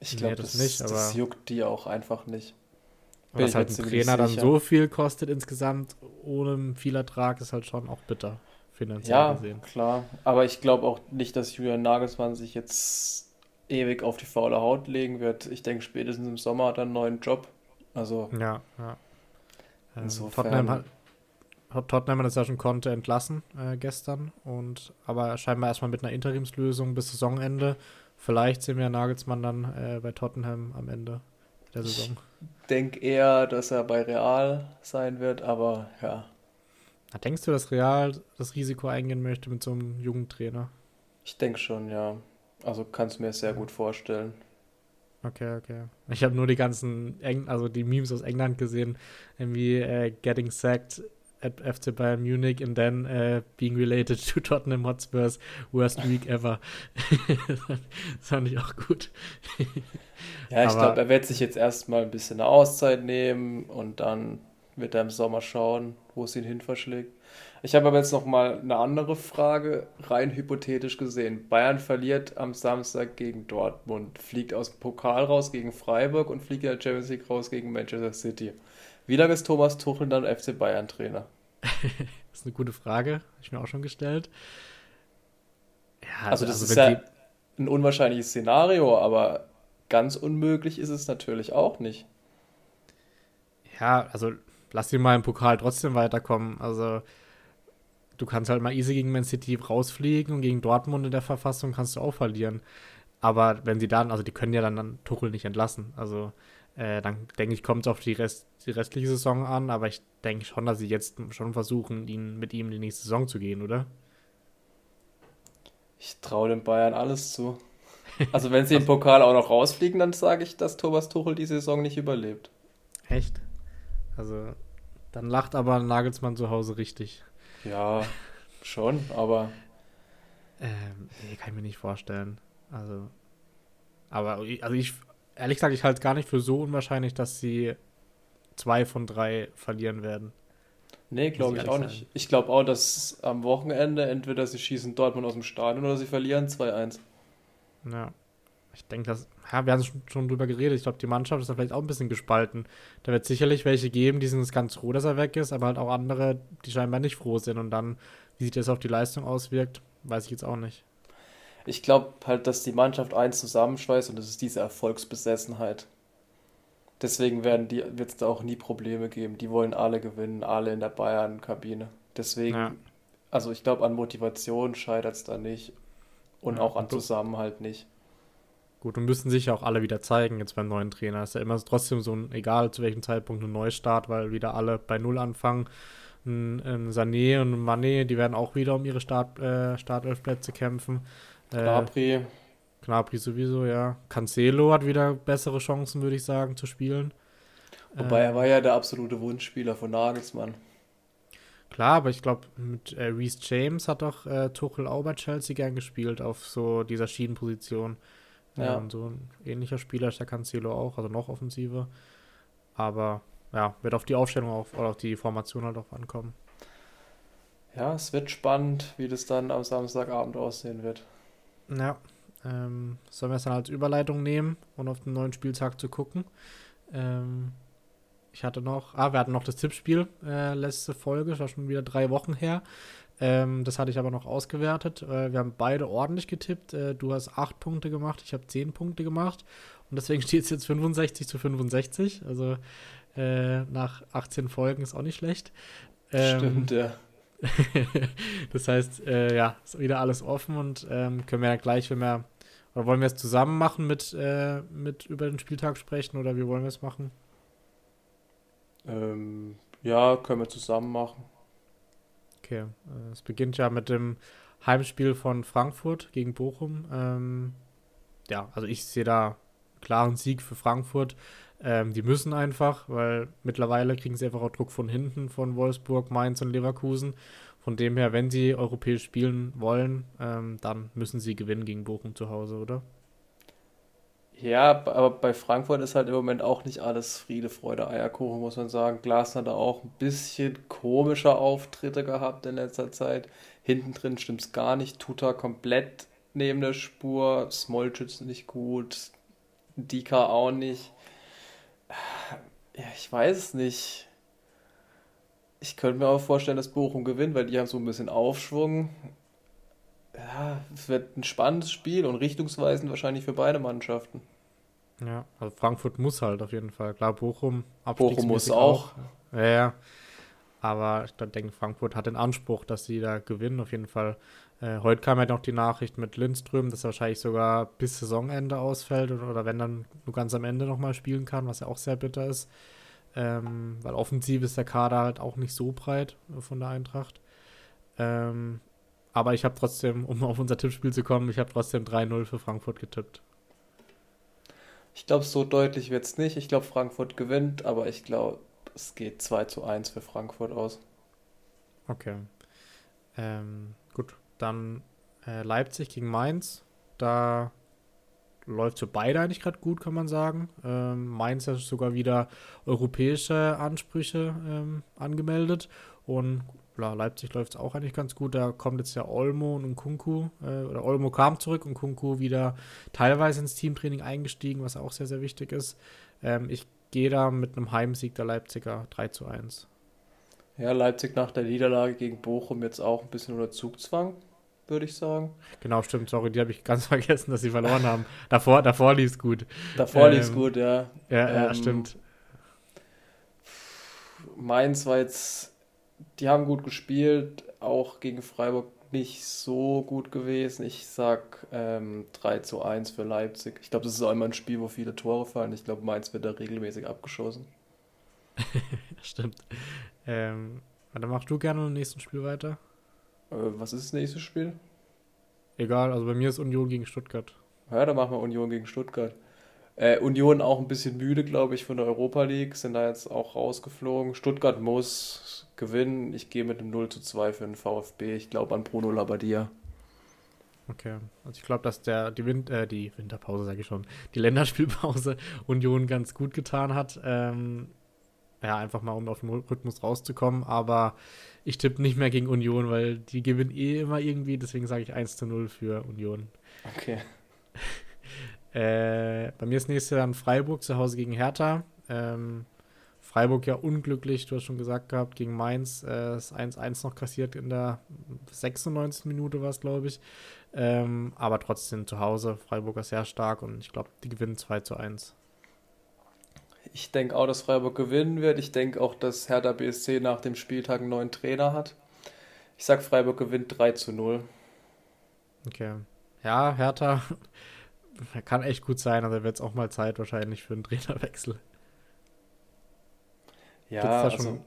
Ich glaube, nee, das, das, das juckt die auch einfach nicht. Aber dass halt ein Trainer dann so viel kostet insgesamt, ohne viel Ertrag, ist halt schon auch bitter, finanziell ja, gesehen. Ja, klar. Aber ich glaube auch nicht, dass Julian Nagelsmann sich jetzt ewig auf die faule Haut legen wird. Ich denke, spätestens im Sommer hat er einen neuen Job. Also. Ja, ja. Ähm, Tottenham hat, Tottenham hat das ja schon konnte entlassen äh, gestern und aber scheinbar erstmal mit einer Interimslösung bis Saisonende. Vielleicht sehen wir Nagelsmann dann äh, bei Tottenham am Ende der Saison. Ich denke eher, dass er bei Real sein wird, aber ja. Na, denkst du, dass Real das Risiko eingehen möchte mit so einem jungen Trainer? Ich denke schon, ja. Also kannst du mir sehr gut vorstellen. Okay, okay. Ich habe nur die ganzen, Eng also die Memes aus England gesehen, irgendwie äh, getting sacked at FC Bayern Munich and then uh, being related to Tottenham Hotspurs worst week ever. <laughs> das fand ich auch gut. <laughs> ja, ich glaube, er wird sich jetzt erstmal ein bisschen eine Auszeit nehmen und dann wird er im Sommer schauen, wo es ihn hin verschlägt. Ich habe aber jetzt noch mal eine andere Frage, rein hypothetisch gesehen. Bayern verliert am Samstag gegen Dortmund, fliegt aus dem Pokal raus gegen Freiburg und fliegt in der Champions League raus gegen Manchester City. Wie lange ist Thomas Tuchel dann FC Bayern Trainer? <laughs> das ist eine gute Frage, habe ich mir auch schon gestellt. Ja, also das also ist ja ein unwahrscheinliches Szenario, aber ganz unmöglich ist es natürlich auch nicht. Ja, also lass ihn mal im Pokal trotzdem weiterkommen. Also du kannst halt mal easy gegen Man City rausfliegen und gegen Dortmund in der Verfassung kannst du auch verlieren. Aber wenn sie dann, also die können ja dann, dann Tuchel nicht entlassen. Also äh, dann denke ich, kommt es auf die, Rest, die restliche Saison an, aber ich denke schon, dass sie jetzt schon versuchen, ihn, mit ihm in die nächste Saison zu gehen, oder? Ich traue den Bayern alles zu. <laughs> Also wenn sie im Pokal auch noch rausfliegen, dann sage ich, dass Thomas Tuchel die Saison nicht überlebt. Echt? Also dann lacht aber Nagelsmann zu Hause richtig. Ja, schon, aber. Ähm, nee, kann ich mir nicht vorstellen. Also. Aber also ich ehrlich gesagt, ich halte es gar nicht für so unwahrscheinlich, dass sie zwei von drei verlieren werden. Nee, glaube ich auch sein. nicht. Ich glaube auch, dass am Wochenende entweder sie schießen Dortmund aus dem Stadion oder sie verlieren 2-1. Ja. Ich denke, dass, ja, wir haben schon, schon drüber geredet. Ich glaube, die Mannschaft ist da vielleicht auch ein bisschen gespalten. Da wird sicherlich welche geben, die sind ganz froh, dass er weg ist, aber halt auch andere, die scheinbar nicht froh sind. Und dann, wie sich das auf die Leistung auswirkt, weiß ich jetzt auch nicht ich glaube halt, dass die Mannschaft eins zusammenschweißt und das ist diese Erfolgsbesessenheit. Deswegen werden die wird es da auch nie Probleme geben. Die wollen alle gewinnen, alle in der Bayern-Kabine. Deswegen, ja. also ich glaube, an Motivation scheitert es da nicht und ja, auch an Zusammenhalt nicht. Gut, und müssen sich ja auch alle wieder zeigen jetzt beim neuen Trainer. Ist ja immer trotzdem so ein, egal zu welchem Zeitpunkt, ein Neustart, weil wieder alle bei Null anfangen. Ein, ein Sané und ein Mané, die werden auch wieder um ihre Start, äh, Startelfplätze kämpfen. Gnabry. Äh, Gnabry sowieso, ja. Cancelo hat wieder bessere Chancen, würde ich sagen, zu spielen. Wobei äh, er war ja der absolute Wunschspieler von Nagelsmann. Klar, aber ich glaube, mit äh, Reese James hat doch äh, Tuchel auch bei Chelsea gern gespielt, auf so dieser Schienenposition. Ja. Ähm, so ein ähnlicher Spieler ist der Cancelo auch, also noch offensiver. Aber ja, wird auf die Aufstellung auch, oder auf die Formation halt auch ankommen. Ja, es wird spannend, wie das dann am Samstagabend aussehen wird. Ja. Ähm, sollen wir es dann als Überleitung nehmen und auf den neuen Spieltag zu gucken? Ähm, ich hatte noch, ah, wir hatten noch das Tippspiel äh, letzte Folge, das war schon wieder drei Wochen her. Ähm, das hatte ich aber noch ausgewertet. Äh, wir haben beide ordentlich getippt. Äh, du hast acht Punkte gemacht, ich habe zehn Punkte gemacht. Und deswegen <laughs> steht es jetzt 65 zu 65. Also äh, nach 18 Folgen ist auch nicht schlecht. Ähm, Stimmt, ja. <laughs> das heißt, äh, ja, ist wieder alles offen und ähm, können wir ja gleich, wenn wir, oder wollen wir es zusammen machen mit, äh, mit über den Spieltag sprechen oder wie wollen wir es machen? Ähm, ja, können wir zusammen machen. Okay, äh, es beginnt ja mit dem Heimspiel von Frankfurt gegen Bochum. Ähm, ja, also ich sehe da klaren Sieg für Frankfurt. Ähm, die müssen einfach, weil mittlerweile kriegen sie einfach auch Druck von hinten von Wolfsburg, Mainz und Leverkusen. Von dem her, wenn sie europäisch spielen wollen, ähm, dann müssen sie gewinnen gegen Bochum zu Hause, oder? Ja, aber bei Frankfurt ist halt im Moment auch nicht alles Friede, Freude, Eierkuchen, muss man sagen. Glasner hat da auch ein bisschen komische Auftritte gehabt in letzter Zeit. Hinten drin stimmt es gar nicht. Tuta komplett neben der Spur. Smolcic nicht gut. Dika auch nicht. Ja, ich weiß es nicht. Ich könnte mir auch vorstellen, dass Bochum gewinnt, weil die haben so ein bisschen Aufschwung. Ja, es wird ein spannendes Spiel und richtungsweisend wahrscheinlich für beide Mannschaften. Ja, also Frankfurt muss halt auf jeden Fall. Klar, Bochum, Bochum muss auch. auch. Ja, ja. Aber ich denke, Frankfurt hat den Anspruch, dass sie da gewinnen, auf jeden Fall. Äh, heute kam ja noch die Nachricht mit Lindström, dass er wahrscheinlich sogar bis Saisonende ausfällt oder, oder wenn dann nur ganz am Ende nochmal spielen kann, was ja auch sehr bitter ist. Ähm, weil offensiv ist der Kader halt auch nicht so breit von der Eintracht. Ähm, aber ich habe trotzdem, um auf unser Tippspiel zu kommen, ich habe trotzdem 3-0 für Frankfurt getippt. Ich glaube, so deutlich wird es nicht. Ich glaube, Frankfurt gewinnt, aber ich glaube, es geht 2 zu 1 für Frankfurt aus. Okay. Ähm, gut, dann äh, Leipzig gegen Mainz. Da läuft für beide eigentlich gerade gut, kann man sagen. Ähm, Mainz hat sogar wieder europäische Ansprüche ähm, angemeldet. Und ja, Leipzig läuft es auch eigentlich ganz gut. Da kommt jetzt ja Olmo und Kunku, äh, oder Olmo kam zurück und Kunku wieder teilweise ins Teamtraining eingestiegen, was auch sehr, sehr wichtig ist. Ähm, ich gehe da mit einem Heimsieg der Leipziger 3 zu 1. Ja, Leipzig nach der Niederlage gegen Bochum jetzt auch ein bisschen unter Zugzwang, würde ich sagen. Genau, stimmt, sorry, die habe ich ganz <laughs> vergessen, dass sie verloren haben. Davor, davor lief es gut. Davor ähm, lief es gut, ja. Ja, ja ähm, stimmt. Mainz war jetzt, die haben gut gespielt, auch gegen Freiburg nicht so gut gewesen. Ich sag ähm, 3 zu 1 für Leipzig. Ich glaube, das ist auch immer ein Spiel, wo viele Tore fallen. Ich glaube, Mainz wird da regelmäßig abgeschossen. <laughs> Stimmt. Ähm, dann machst du gerne im nächsten Spiel weiter. Äh, was ist das nächste Spiel? Egal, also bei mir ist Union gegen Stuttgart. Ja, dann machen wir Union gegen Stuttgart. Äh, Union auch ein bisschen müde, glaube ich, von der Europa League, sind da jetzt auch rausgeflogen. Stuttgart muss gewinnen. Ich gehe mit einem 0 zu 2 für den VfB. Ich glaube an Bruno Labbadia. Okay, also ich glaube, dass der die, Win äh, die Winterpause, sage ich schon, die Länderspielpause <laughs> Union ganz gut getan hat. Ähm, ja, einfach mal, um auf den Rhythmus rauszukommen. Aber ich tippe nicht mehr gegen Union, weil die gewinnen eh immer irgendwie. Deswegen sage ich 1 zu 0 für Union. Okay. <laughs> äh, bei mir ist nächste dann Freiburg zu Hause gegen Hertha. Ähm, Freiburg ja unglücklich, du hast schon gesagt gehabt, gegen Mainz äh, das 1-1 noch kassiert in der 96. Minute war es, glaube ich. Ähm, aber trotzdem zu Hause, Freiburg ist sehr stark und ich glaube, die gewinnen 2 zu 1. Ich denke auch, dass Freiburg gewinnen wird. Ich denke auch, dass Hertha BSC nach dem Spieltag einen neuen Trainer hat. Ich sage, Freiburg gewinnt 3 zu 0. Okay. Ja, Hertha <laughs> kann echt gut sein, aber wird es auch mal Zeit wahrscheinlich für einen Trainerwechsel. Ja, Gibt es da, also, schon,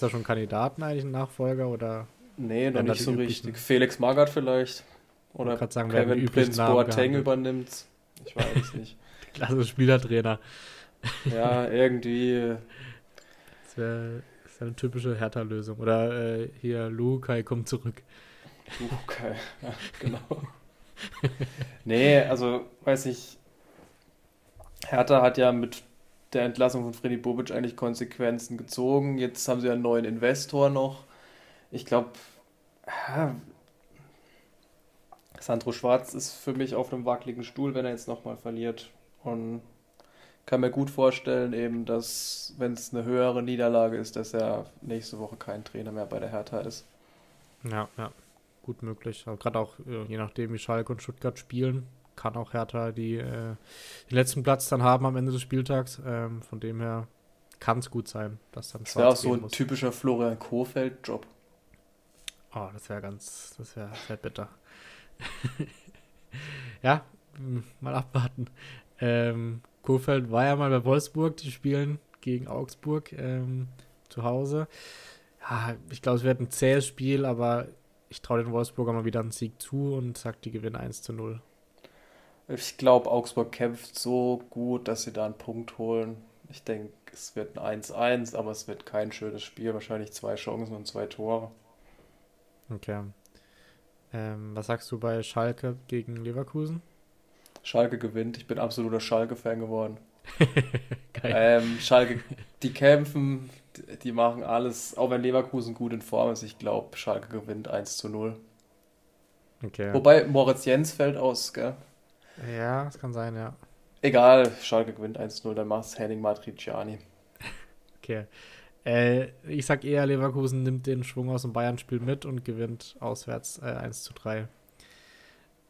da schon Kandidaten eigentlich, einen Nachfolger oder? Nee, noch nicht so richtig. Felix Magath vielleicht. Oder sagen, Kevin Prince Boateng übernimmt. Ich weiß es nicht. <laughs> Klasse Spielertrainer. <laughs> Ja, irgendwie. Das wäre wär eine typische Hertha-Lösung. Oder äh, hier, Lukai kommt zurück. Lukai, <laughs> ja, genau. <laughs> nee, also, weiß ich. Hertha hat ja mit der Entlassung von Freddy Bobic eigentlich Konsequenzen gezogen. Jetzt haben sie einen neuen Investor noch. Ich glaube, ja, Sandro Schwarz ist für mich auf einem wackeligen Stuhl, wenn er jetzt nochmal verliert. Und kann mir gut vorstellen, eben, dass, wenn es eine höhere Niederlage ist, dass er nächste Woche kein Trainer mehr bei der Hertha ist. Ja, ja, gut möglich. Gerade auch, äh, je nachdem, wie Schalke und Stuttgart spielen, kann auch Hertha die, äh, den letzten Platz dann haben am Ende des Spieltags. Ähm, von dem her kann es gut sein, dass dann Das wäre auch so ein muss. typischer Florian Kohfeldt-Job. Oh, das wäre ganz, das wäre wär bitter. <laughs> ja, mal abwarten. Ähm, Kohfeldt war ja mal bei Wolfsburg, die spielen gegen Augsburg ähm, zu Hause. Ja, ich glaube, es wird ein zähes Spiel, aber ich traue den Wolfsburger mal wieder einen Sieg zu und sage, die gewinnen 1 zu 0. Ich glaube, Augsburg kämpft so gut, dass sie da einen Punkt holen. Ich denke, es wird ein 1-1, aber es wird kein schönes Spiel. Wahrscheinlich zwei Chancen und zwei Tore. Okay. Ähm, was sagst du bei Schalke gegen Leverkusen? Schalke gewinnt. Ich bin absoluter Schalke-Fan geworden. Ähm, Schalke, die kämpfen, die machen alles, auch wenn Leverkusen gut in Form ist. Ich glaube, Schalke gewinnt 1 zu 0. Okay. Wobei Moritz Jens fällt aus, gell? Ja, das kann sein, ja. Egal, Schalke gewinnt 1-0, dann macht es Henning Matriciani. Okay. Äh, ich sag eher, Leverkusen nimmt den Schwung aus dem Bayern-Spiel mit und gewinnt auswärts äh, 1 zu 3.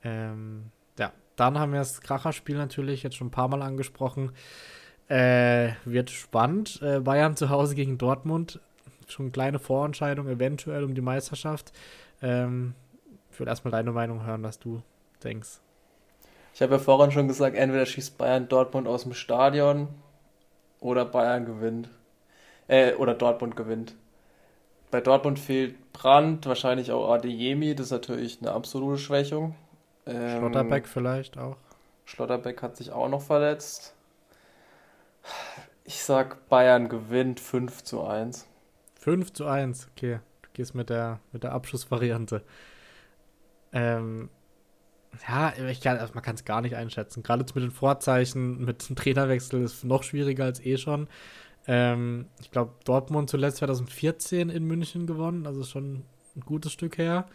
Ähm, dann haben wir das Kracherspiel natürlich jetzt schon ein paar Mal angesprochen. Äh, wird spannend. Äh, Bayern zu Hause gegen Dortmund. Schon eine kleine Vorentscheidung, eventuell um die Meisterschaft. Ähm, ich würde erstmal deine Meinung hören, was du denkst. Ich habe ja vorhin schon gesagt, entweder schießt Bayern Dortmund aus dem Stadion oder Bayern gewinnt. Äh, oder Dortmund gewinnt. Bei Dortmund fehlt Brandt, wahrscheinlich auch Adeyemi, das ist natürlich eine absolute Schwächung. Ähm, Schlotterbeck vielleicht auch. Schlotterbeck hat sich auch noch verletzt. Ich sag, Bayern gewinnt 5 zu 1. 5 zu 1, okay. Du gehst mit der, mit der Abschlussvariante. Ähm, ja, ich kann, also man kann es gar nicht einschätzen. Gerade mit den Vorzeichen, mit dem Trainerwechsel ist es noch schwieriger als eh schon. Ähm, ich glaube, Dortmund zuletzt 2014 in München gewonnen, also schon ein gutes Stück her.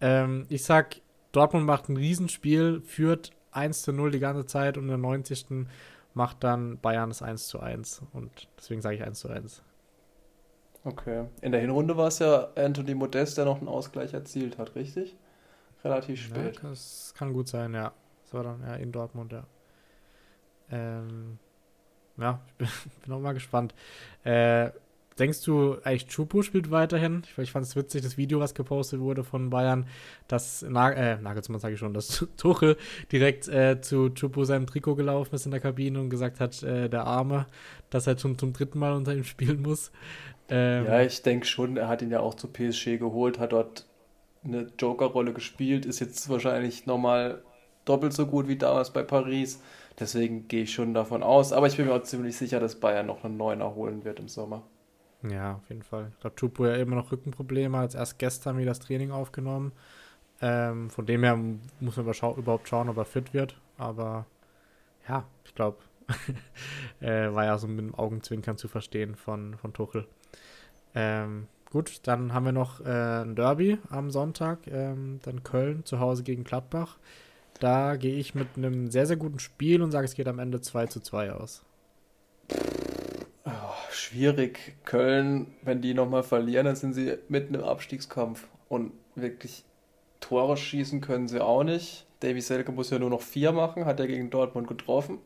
Ähm, ich sag, Dortmund macht ein Riesenspiel, führt 1 zu 0 die ganze Zeit und in der 90. macht dann Bayern das 1 zu 1. Und deswegen sage ich 1 zu 1. Okay. In der Hinrunde war es ja Anthony Modest, der noch einen Ausgleich erzielt hat, richtig? Relativ spät. Ja, das kann gut sein, ja. Das war dann ja in Dortmund, ja. Ähm, ja, <laughs> ich bin, bin auch mal gespannt. Äh, denkst du eigentlich, Chupo spielt weiterhin? Ich, ich fand es witzig, das Video, was gepostet wurde von Bayern, dass Na äh, Nagelsmann sage ich schon, dass <laughs> Tuchel direkt äh, zu Chupo seinem Trikot gelaufen ist in der Kabine und gesagt hat, äh, der Arme, dass er schon zum dritten Mal unter ihm spielen muss. Ähm, ja, ich denke schon, er hat ihn ja auch zu PSG geholt, hat dort eine Joker-Rolle gespielt, ist jetzt wahrscheinlich nochmal doppelt so gut wie damals bei Paris. Deswegen gehe ich schon davon aus. Aber ich bin mir auch ziemlich sicher, dass Bayern noch einen neuen erholen wird im Sommer. Ja, auf jeden Fall. Ich glaube, Tupo ja immer noch Rückenprobleme, hat erst gestern wieder das Training aufgenommen. Ähm, von dem her muss man überhaupt schauen, ob er fit wird. Aber ja, ich glaube, <laughs> äh, war ja so mit dem Augenzwinkern zu verstehen von, von Tuchel. Ähm, gut, dann haben wir noch äh, ein Derby am Sonntag. Ähm, dann Köln zu Hause gegen Gladbach. Da gehe ich mit einem sehr, sehr guten Spiel und sage, es geht am Ende 2 zu 2 aus. Schwierig. Köln, wenn die nochmal verlieren, dann sind sie mitten im Abstiegskampf. Und wirklich Tore schießen können sie auch nicht. Davy Selke muss ja nur noch vier machen, hat er gegen Dortmund getroffen.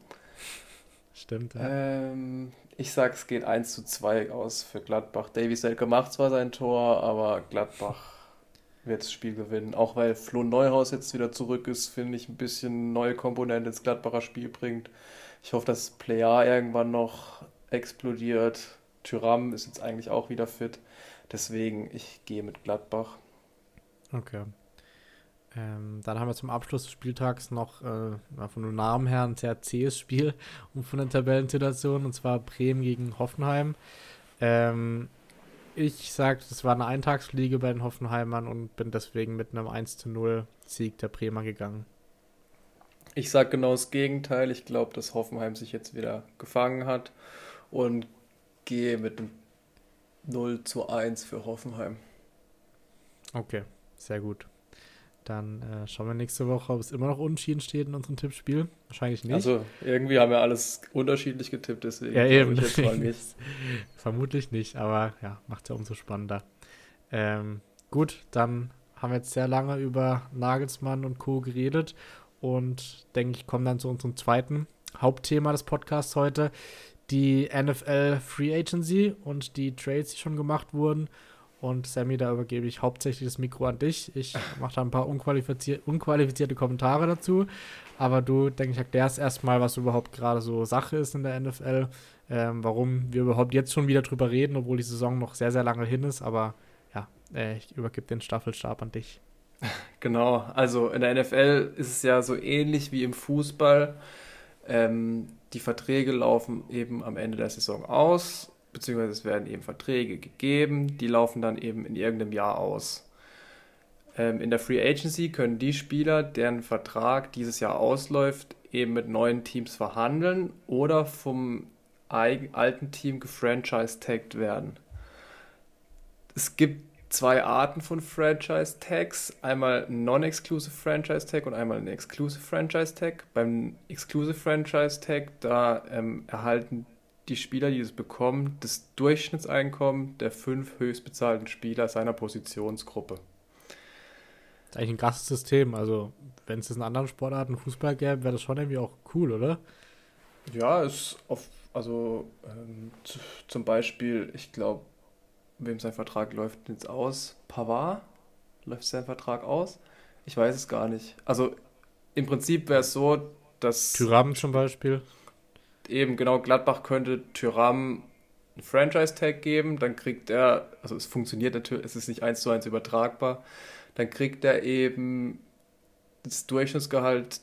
Stimmt, ja. Ähm, ich sag, es geht 1 zu 2 aus für Gladbach. Davy Selke macht zwar sein Tor, aber Gladbach wird das Spiel gewinnen. Auch weil Flo Neuhaus jetzt wieder zurück ist, finde ich ein bisschen neue Komponente ins Gladbacher Spiel bringt. Ich hoffe, dass Plea irgendwann noch explodiert. Tyram ist jetzt eigentlich auch wieder fit. Deswegen, ich gehe mit Gladbach. Okay. Ähm, dann haben wir zum Abschluss des Spieltags noch äh, von dem Namen her ein sehr zähes Spiel <laughs> und von der Tabellensituation, und zwar Bremen gegen Hoffenheim. Ähm, ich sage, das war eine Eintagsfliege bei den Hoffenheimern und bin deswegen mit einem 1 zu 0 Sieg der Bremer gegangen. Ich sage genau das Gegenteil. Ich glaube, dass Hoffenheim sich jetzt wieder gefangen hat und gehe mit einem 0 zu 1 für Hoffenheim. Okay, sehr gut. Dann äh, schauen wir nächste Woche, ob es immer noch unentschieden steht in unserem Tippspiel. Wahrscheinlich nicht. Also irgendwie haben wir alles unterschiedlich getippt, deswegen ja, eben. Ich nicht. <laughs> Vermutlich nicht, aber ja, macht es ja umso spannender. Ähm, gut, dann haben wir jetzt sehr lange über Nagelsmann und Co. geredet und denke ich, kommen dann zu unserem zweiten Hauptthema des Podcasts heute. Die NFL Free Agency und die Trades, die schon gemacht wurden und Sammy, da übergebe ich hauptsächlich das Mikro an dich. Ich <laughs> mache da ein paar unqualifizierte, unqualifizierte Kommentare dazu. Aber du, denke ich, erklärst erstmal, was überhaupt gerade so Sache ist in der NFL. Ähm, warum wir überhaupt jetzt schon wieder drüber reden, obwohl die Saison noch sehr, sehr lange hin ist. Aber ja, äh, ich übergebe den Staffelstab an dich. <laughs> Genau, also in der NFL ist es ja so ähnlich wie im Fußball. Ähm, die Verträge laufen eben am Ende der Saison aus beziehungsweise es werden eben Verträge gegeben, die laufen dann eben in irgendeinem Jahr aus. Ähm, in der Free Agency können die Spieler, deren Vertrag dieses Jahr ausläuft, eben mit neuen Teams verhandeln oder vom alten Team gefranchise-tagged werden. Es gibt zwei Arten von Franchise-Tags. Einmal ein Non-Exclusive Franchise-Tag und einmal ein Exclusive Franchise-Tag. Beim Exclusive Franchise-Tag, da ähm, erhalten die Spieler, die es bekommen, das Durchschnittseinkommen der fünf höchstbezahlten Spieler seiner Positionsgruppe. ist eigentlich ein krasses System. Also, wenn es in anderen Sportarten Fußball gäbe, wäre das schon irgendwie auch cool, oder? Ja, ist auf, also ähm, zum Beispiel, ich glaube, wem sein Vertrag läuft jetzt aus? Pavard? Läuft sein Vertrag aus? Ich weiß es gar nicht. Also im Prinzip wäre es so, dass. Tyram zum Beispiel. Eben, genau, Gladbach könnte Tyram einen Franchise-Tag geben, dann kriegt er, also es funktioniert natürlich, es ist nicht eins zu eins übertragbar, dann kriegt er eben das Durchschnittsgehalt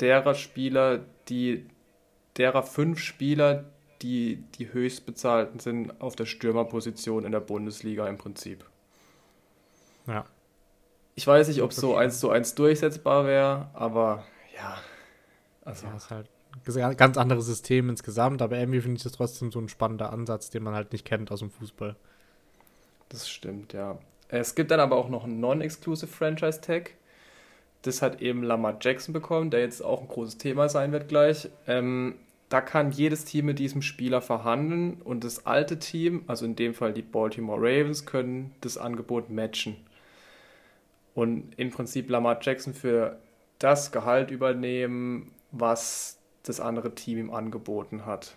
derer Spieler, die derer fünf Spieler, die die höchstbezahlten sind auf der Stürmerposition in der Bundesliga im Prinzip. Ja. Ich weiß nicht, ob es so eins zu eins durchsetzbar wäre, aber ja. Also. Ja, ist halt ein ganz anderes System insgesamt, aber irgendwie finde ich das trotzdem so ein spannender Ansatz, den man halt nicht kennt aus dem Fußball. Das stimmt, ja. Es gibt dann aber auch noch einen Non-Exclusive Franchise Tag. Das hat eben Lamar Jackson bekommen, der jetzt auch ein großes Thema sein wird gleich. Ähm, da kann jedes Team mit diesem Spieler verhandeln und das alte Team, also in dem Fall die Baltimore Ravens, können das Angebot matchen. Und im Prinzip Lamar Jackson für das Gehalt übernehmen, was das andere Team ihm angeboten hat.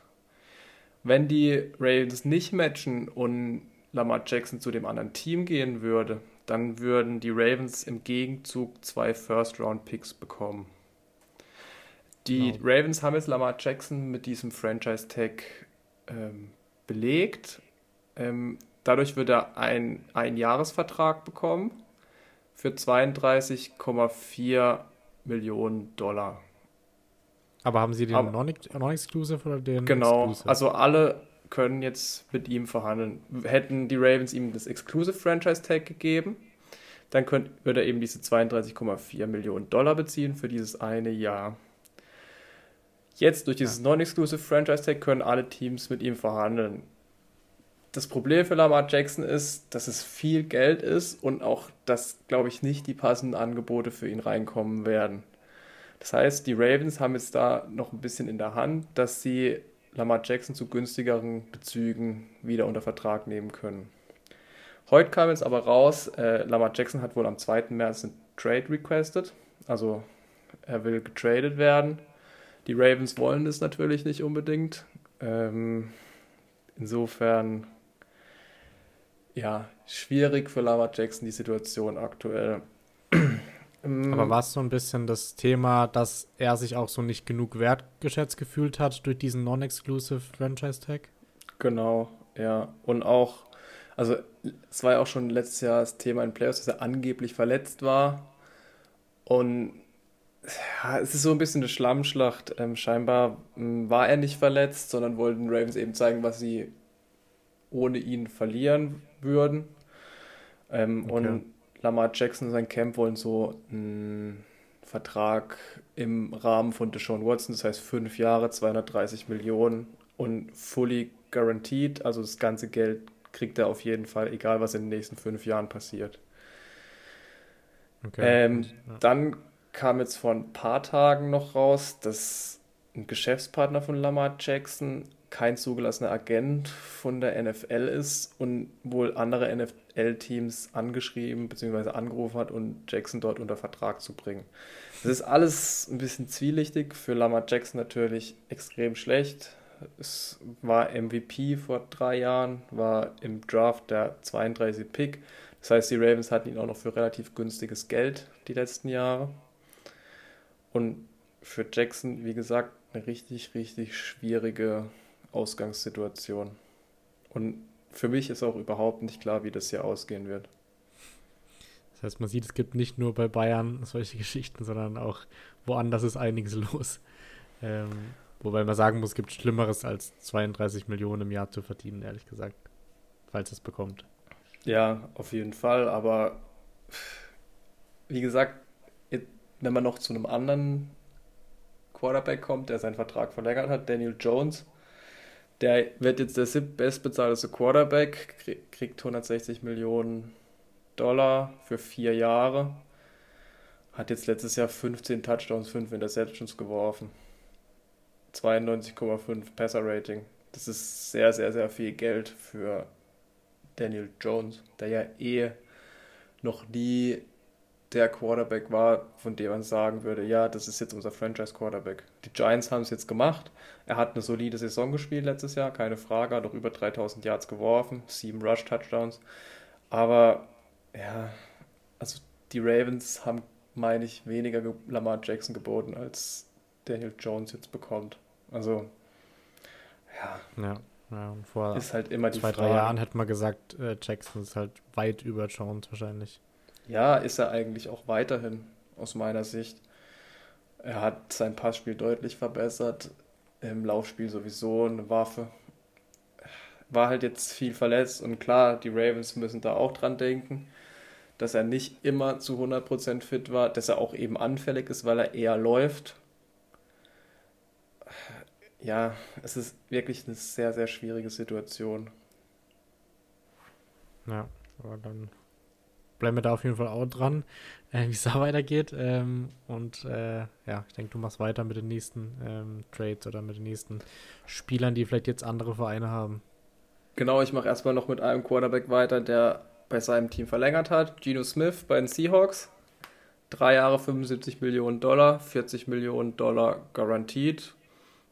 Wenn die Ravens nicht matchen und Lamar Jackson zu dem anderen Team gehen würde, dann würden die Ravens im Gegenzug zwei First-Round-Picks bekommen. Die genau. Ravens haben jetzt Lamar Jackson mit diesem Franchise-Tag ähm, belegt. Ähm, dadurch wird er einen Einjahresvertrag bekommen für 32,4 Millionen Dollar. Aber haben Sie den Non-Exclusive oder den Genau, Exclusive? also alle können jetzt mit ihm verhandeln. Hätten die Ravens ihm das Exclusive Franchise Tag gegeben, dann könnt, würde er eben diese 32,4 Millionen Dollar beziehen für dieses eine Jahr. Jetzt durch dieses. Non-Exclusive Franchise Tag können alle Teams mit ihm verhandeln. Das Problem für Lamar Jackson ist, dass es viel Geld ist und auch, dass, glaube ich, nicht die passenden Angebote für ihn reinkommen werden. Das heißt, die Ravens haben jetzt da noch ein bisschen in der Hand, dass sie Lamar Jackson zu günstigeren Bezügen wieder unter Vertrag nehmen können. Heute kam jetzt aber raus, äh, Lamar Jackson hat wohl am 2. März einen Trade requested, also er will getradet werden. Die Ravens wollen das natürlich nicht unbedingt. Ähm, insofern, ja, schwierig für Lamar Jackson die Situation aktuell. <clears throat> Aber war es so ein bisschen das Thema, dass er sich auch so nicht genug wertgeschätzt gefühlt hat durch diesen Non-Exclusive Franchise-Tag? Genau, ja. Und auch, also es war ja auch schon letztes Jahr das Thema in Playoffs, dass er angeblich verletzt war. Und ja, es ist so ein bisschen eine Schlammschlacht. Ähm, scheinbar ähm, war er nicht verletzt, sondern wollten Ravens eben zeigen, was sie ohne ihn verlieren würden. Ähm, okay. Und Lamar Jackson und sein Camp wollen so einen Vertrag im Rahmen von Deshaun Watson, das heißt fünf Jahre, 230 Millionen und fully guaranteed, also das ganze Geld kriegt er auf jeden Fall, egal was in den nächsten fünf Jahren passiert. Okay. Ähm, ja. Dann kam jetzt vor ein paar Tagen noch raus, dass ein Geschäftspartner von Lamar Jackson kein zugelassener Agent von der NFL ist und wohl andere NFL-Teams angeschrieben bzw. angerufen hat und Jackson dort unter Vertrag zu bringen. Das ist alles ein bisschen zwielichtig, für Lamar Jackson natürlich extrem schlecht. Es war MVP vor drei Jahren, war im Draft der 32 Pick. Das heißt, die Ravens hatten ihn auch noch für relativ günstiges Geld die letzten Jahre. Und für Jackson, wie gesagt, eine richtig, richtig schwierige Ausgangssituation. Und für mich ist auch überhaupt nicht klar, wie das hier ausgehen wird. Das heißt, man sieht, es gibt nicht nur bei Bayern solche Geschichten, sondern auch woanders ist einiges <laughs> los. Ähm, wobei man sagen muss, es gibt Schlimmeres als 32 Millionen im Jahr zu verdienen, ehrlich gesagt. Falls es bekommt. Ja, auf jeden Fall. Aber wie gesagt, wenn man noch zu einem anderen Quarterback kommt, der seinen Vertrag verlängert hat, Daniel Jones, der wird jetzt der bestbezahlte Quarterback, kriegt 160 Millionen Dollar für vier Jahre. Hat jetzt letztes Jahr 15 Touchdowns, 5 Interceptions geworfen. 92,5 Passer-Rating. Das ist sehr, sehr, sehr viel Geld für Daniel Jones, der ja eh noch nie der Quarterback war, von dem man sagen würde, ja, das ist jetzt unser Franchise-Quarterback. Die Giants haben es jetzt gemacht. Er hat eine solide Saison gespielt letztes Jahr, keine Frage, hat auch über 3000 Yards geworfen, sieben Rush-Touchdowns. Aber ja, also die Ravens haben, meine ich, weniger Lamar Jackson geboten, als Daniel Jones jetzt bekommt. Also, ja. Ja, ja und vor ist halt immer zwei, drei Jahren hätte man gesagt, äh, Jackson ist halt weit über Jones wahrscheinlich. Ja, ist er eigentlich auch weiterhin, aus meiner Sicht. Er hat sein Passspiel deutlich verbessert, im Laufspiel sowieso eine Waffe. War halt jetzt viel verletzt und klar, die Ravens müssen da auch dran denken, dass er nicht immer zu 100% fit war, dass er auch eben anfällig ist, weil er eher läuft. Ja, es ist wirklich eine sehr, sehr schwierige Situation. Ja, aber dann bleiben wir da auf jeden Fall auch dran, <laughs> äh, wie es da weitergeht. Ähm, und äh, ja, ich denke, du machst weiter mit den nächsten ähm, Trades oder mit den nächsten Spielern, die vielleicht jetzt andere Vereine haben. Genau, ich mache erstmal noch mit einem Quarterback weiter, der bei seinem Team verlängert hat. Geno Smith bei den Seahawks. Drei Jahre 75 Millionen Dollar, 40 Millionen Dollar garantiert.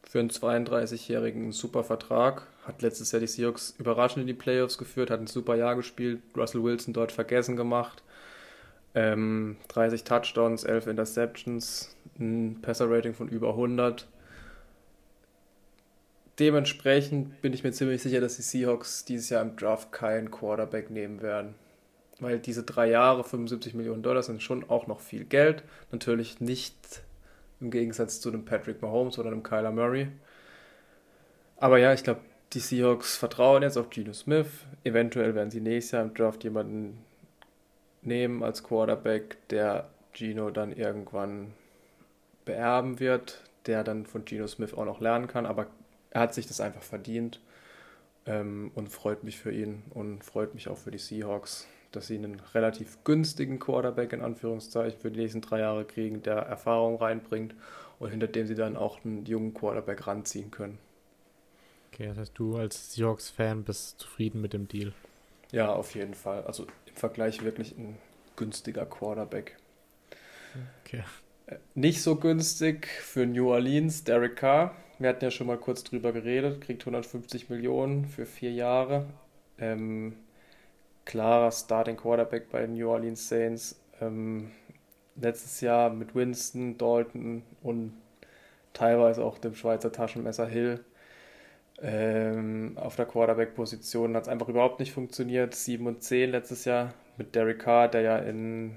Für einen 32-jährigen super Vertrag. Hat letztes Jahr die Seahawks überraschend in die Playoffs geführt, hat ein super Jahr gespielt, Russell Wilson dort vergessen gemacht. Ähm, 30 Touchdowns, 11 Interceptions, ein Passer-Rating von über 100. Dementsprechend bin ich mir ziemlich sicher, dass die Seahawks dieses Jahr im Draft keinen Quarterback nehmen werden. Weil diese drei Jahre, 75 Millionen Dollar, sind schon auch noch viel Geld. Natürlich nicht im Gegensatz zu einem Patrick Mahomes oder einem Kyler Murray. Aber ja, ich glaube, die Seahawks vertrauen jetzt auf Geno Smith. Eventuell werden sie nächstes Jahr im Draft jemanden nehmen als Quarterback, der Geno dann irgendwann beerben wird, der dann von Geno Smith auch noch lernen kann. Aber er hat sich das einfach verdient ähm, und freut mich für ihn und freut mich auch für die Seahawks, dass sie einen relativ günstigen Quarterback in Anführungszeichen für die nächsten drei Jahre kriegen, der Erfahrung reinbringt und hinter dem sie dann auch einen jungen Quarterback ranziehen können. Okay, das heißt, du als Seahawks-Fan bist zufrieden mit dem Deal? Ja, auf jeden Fall. Also im Vergleich wirklich ein günstiger Quarterback. Okay. Äh, nicht so günstig für New Orleans, Derek Carr. Wir hatten ja schon mal kurz drüber geredet, kriegt 150 Millionen für vier Jahre. Ähm, klarer Starting Quarterback bei New Orleans Saints. Ähm, letztes Jahr mit Winston, Dalton und teilweise auch dem Schweizer Taschenmesser Hill ähm, auf der Quarterback-Position hat es einfach überhaupt nicht funktioniert. 7 und 10 letztes Jahr mit Derek Carr, der ja in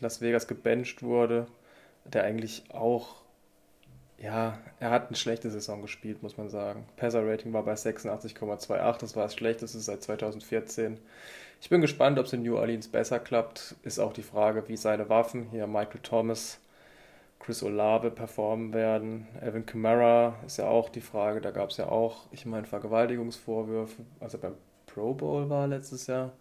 Las Vegas gebencht wurde, der eigentlich auch, ja, er hat eine schlechte Saison gespielt, muss man sagen. Passer-Rating war bei 86,28, das war das schlechteste seit 2014. Ich bin gespannt, ob es in New Orleans besser klappt. Ist auch die Frage, wie seine Waffen, hier Michael Thomas, Chris Olave performen werden. Evan Kamara ist ja auch die Frage, da gab es ja auch, ich meine, Vergewaltigungsvorwürfe, als er beim Pro Bowl war letztes Jahr.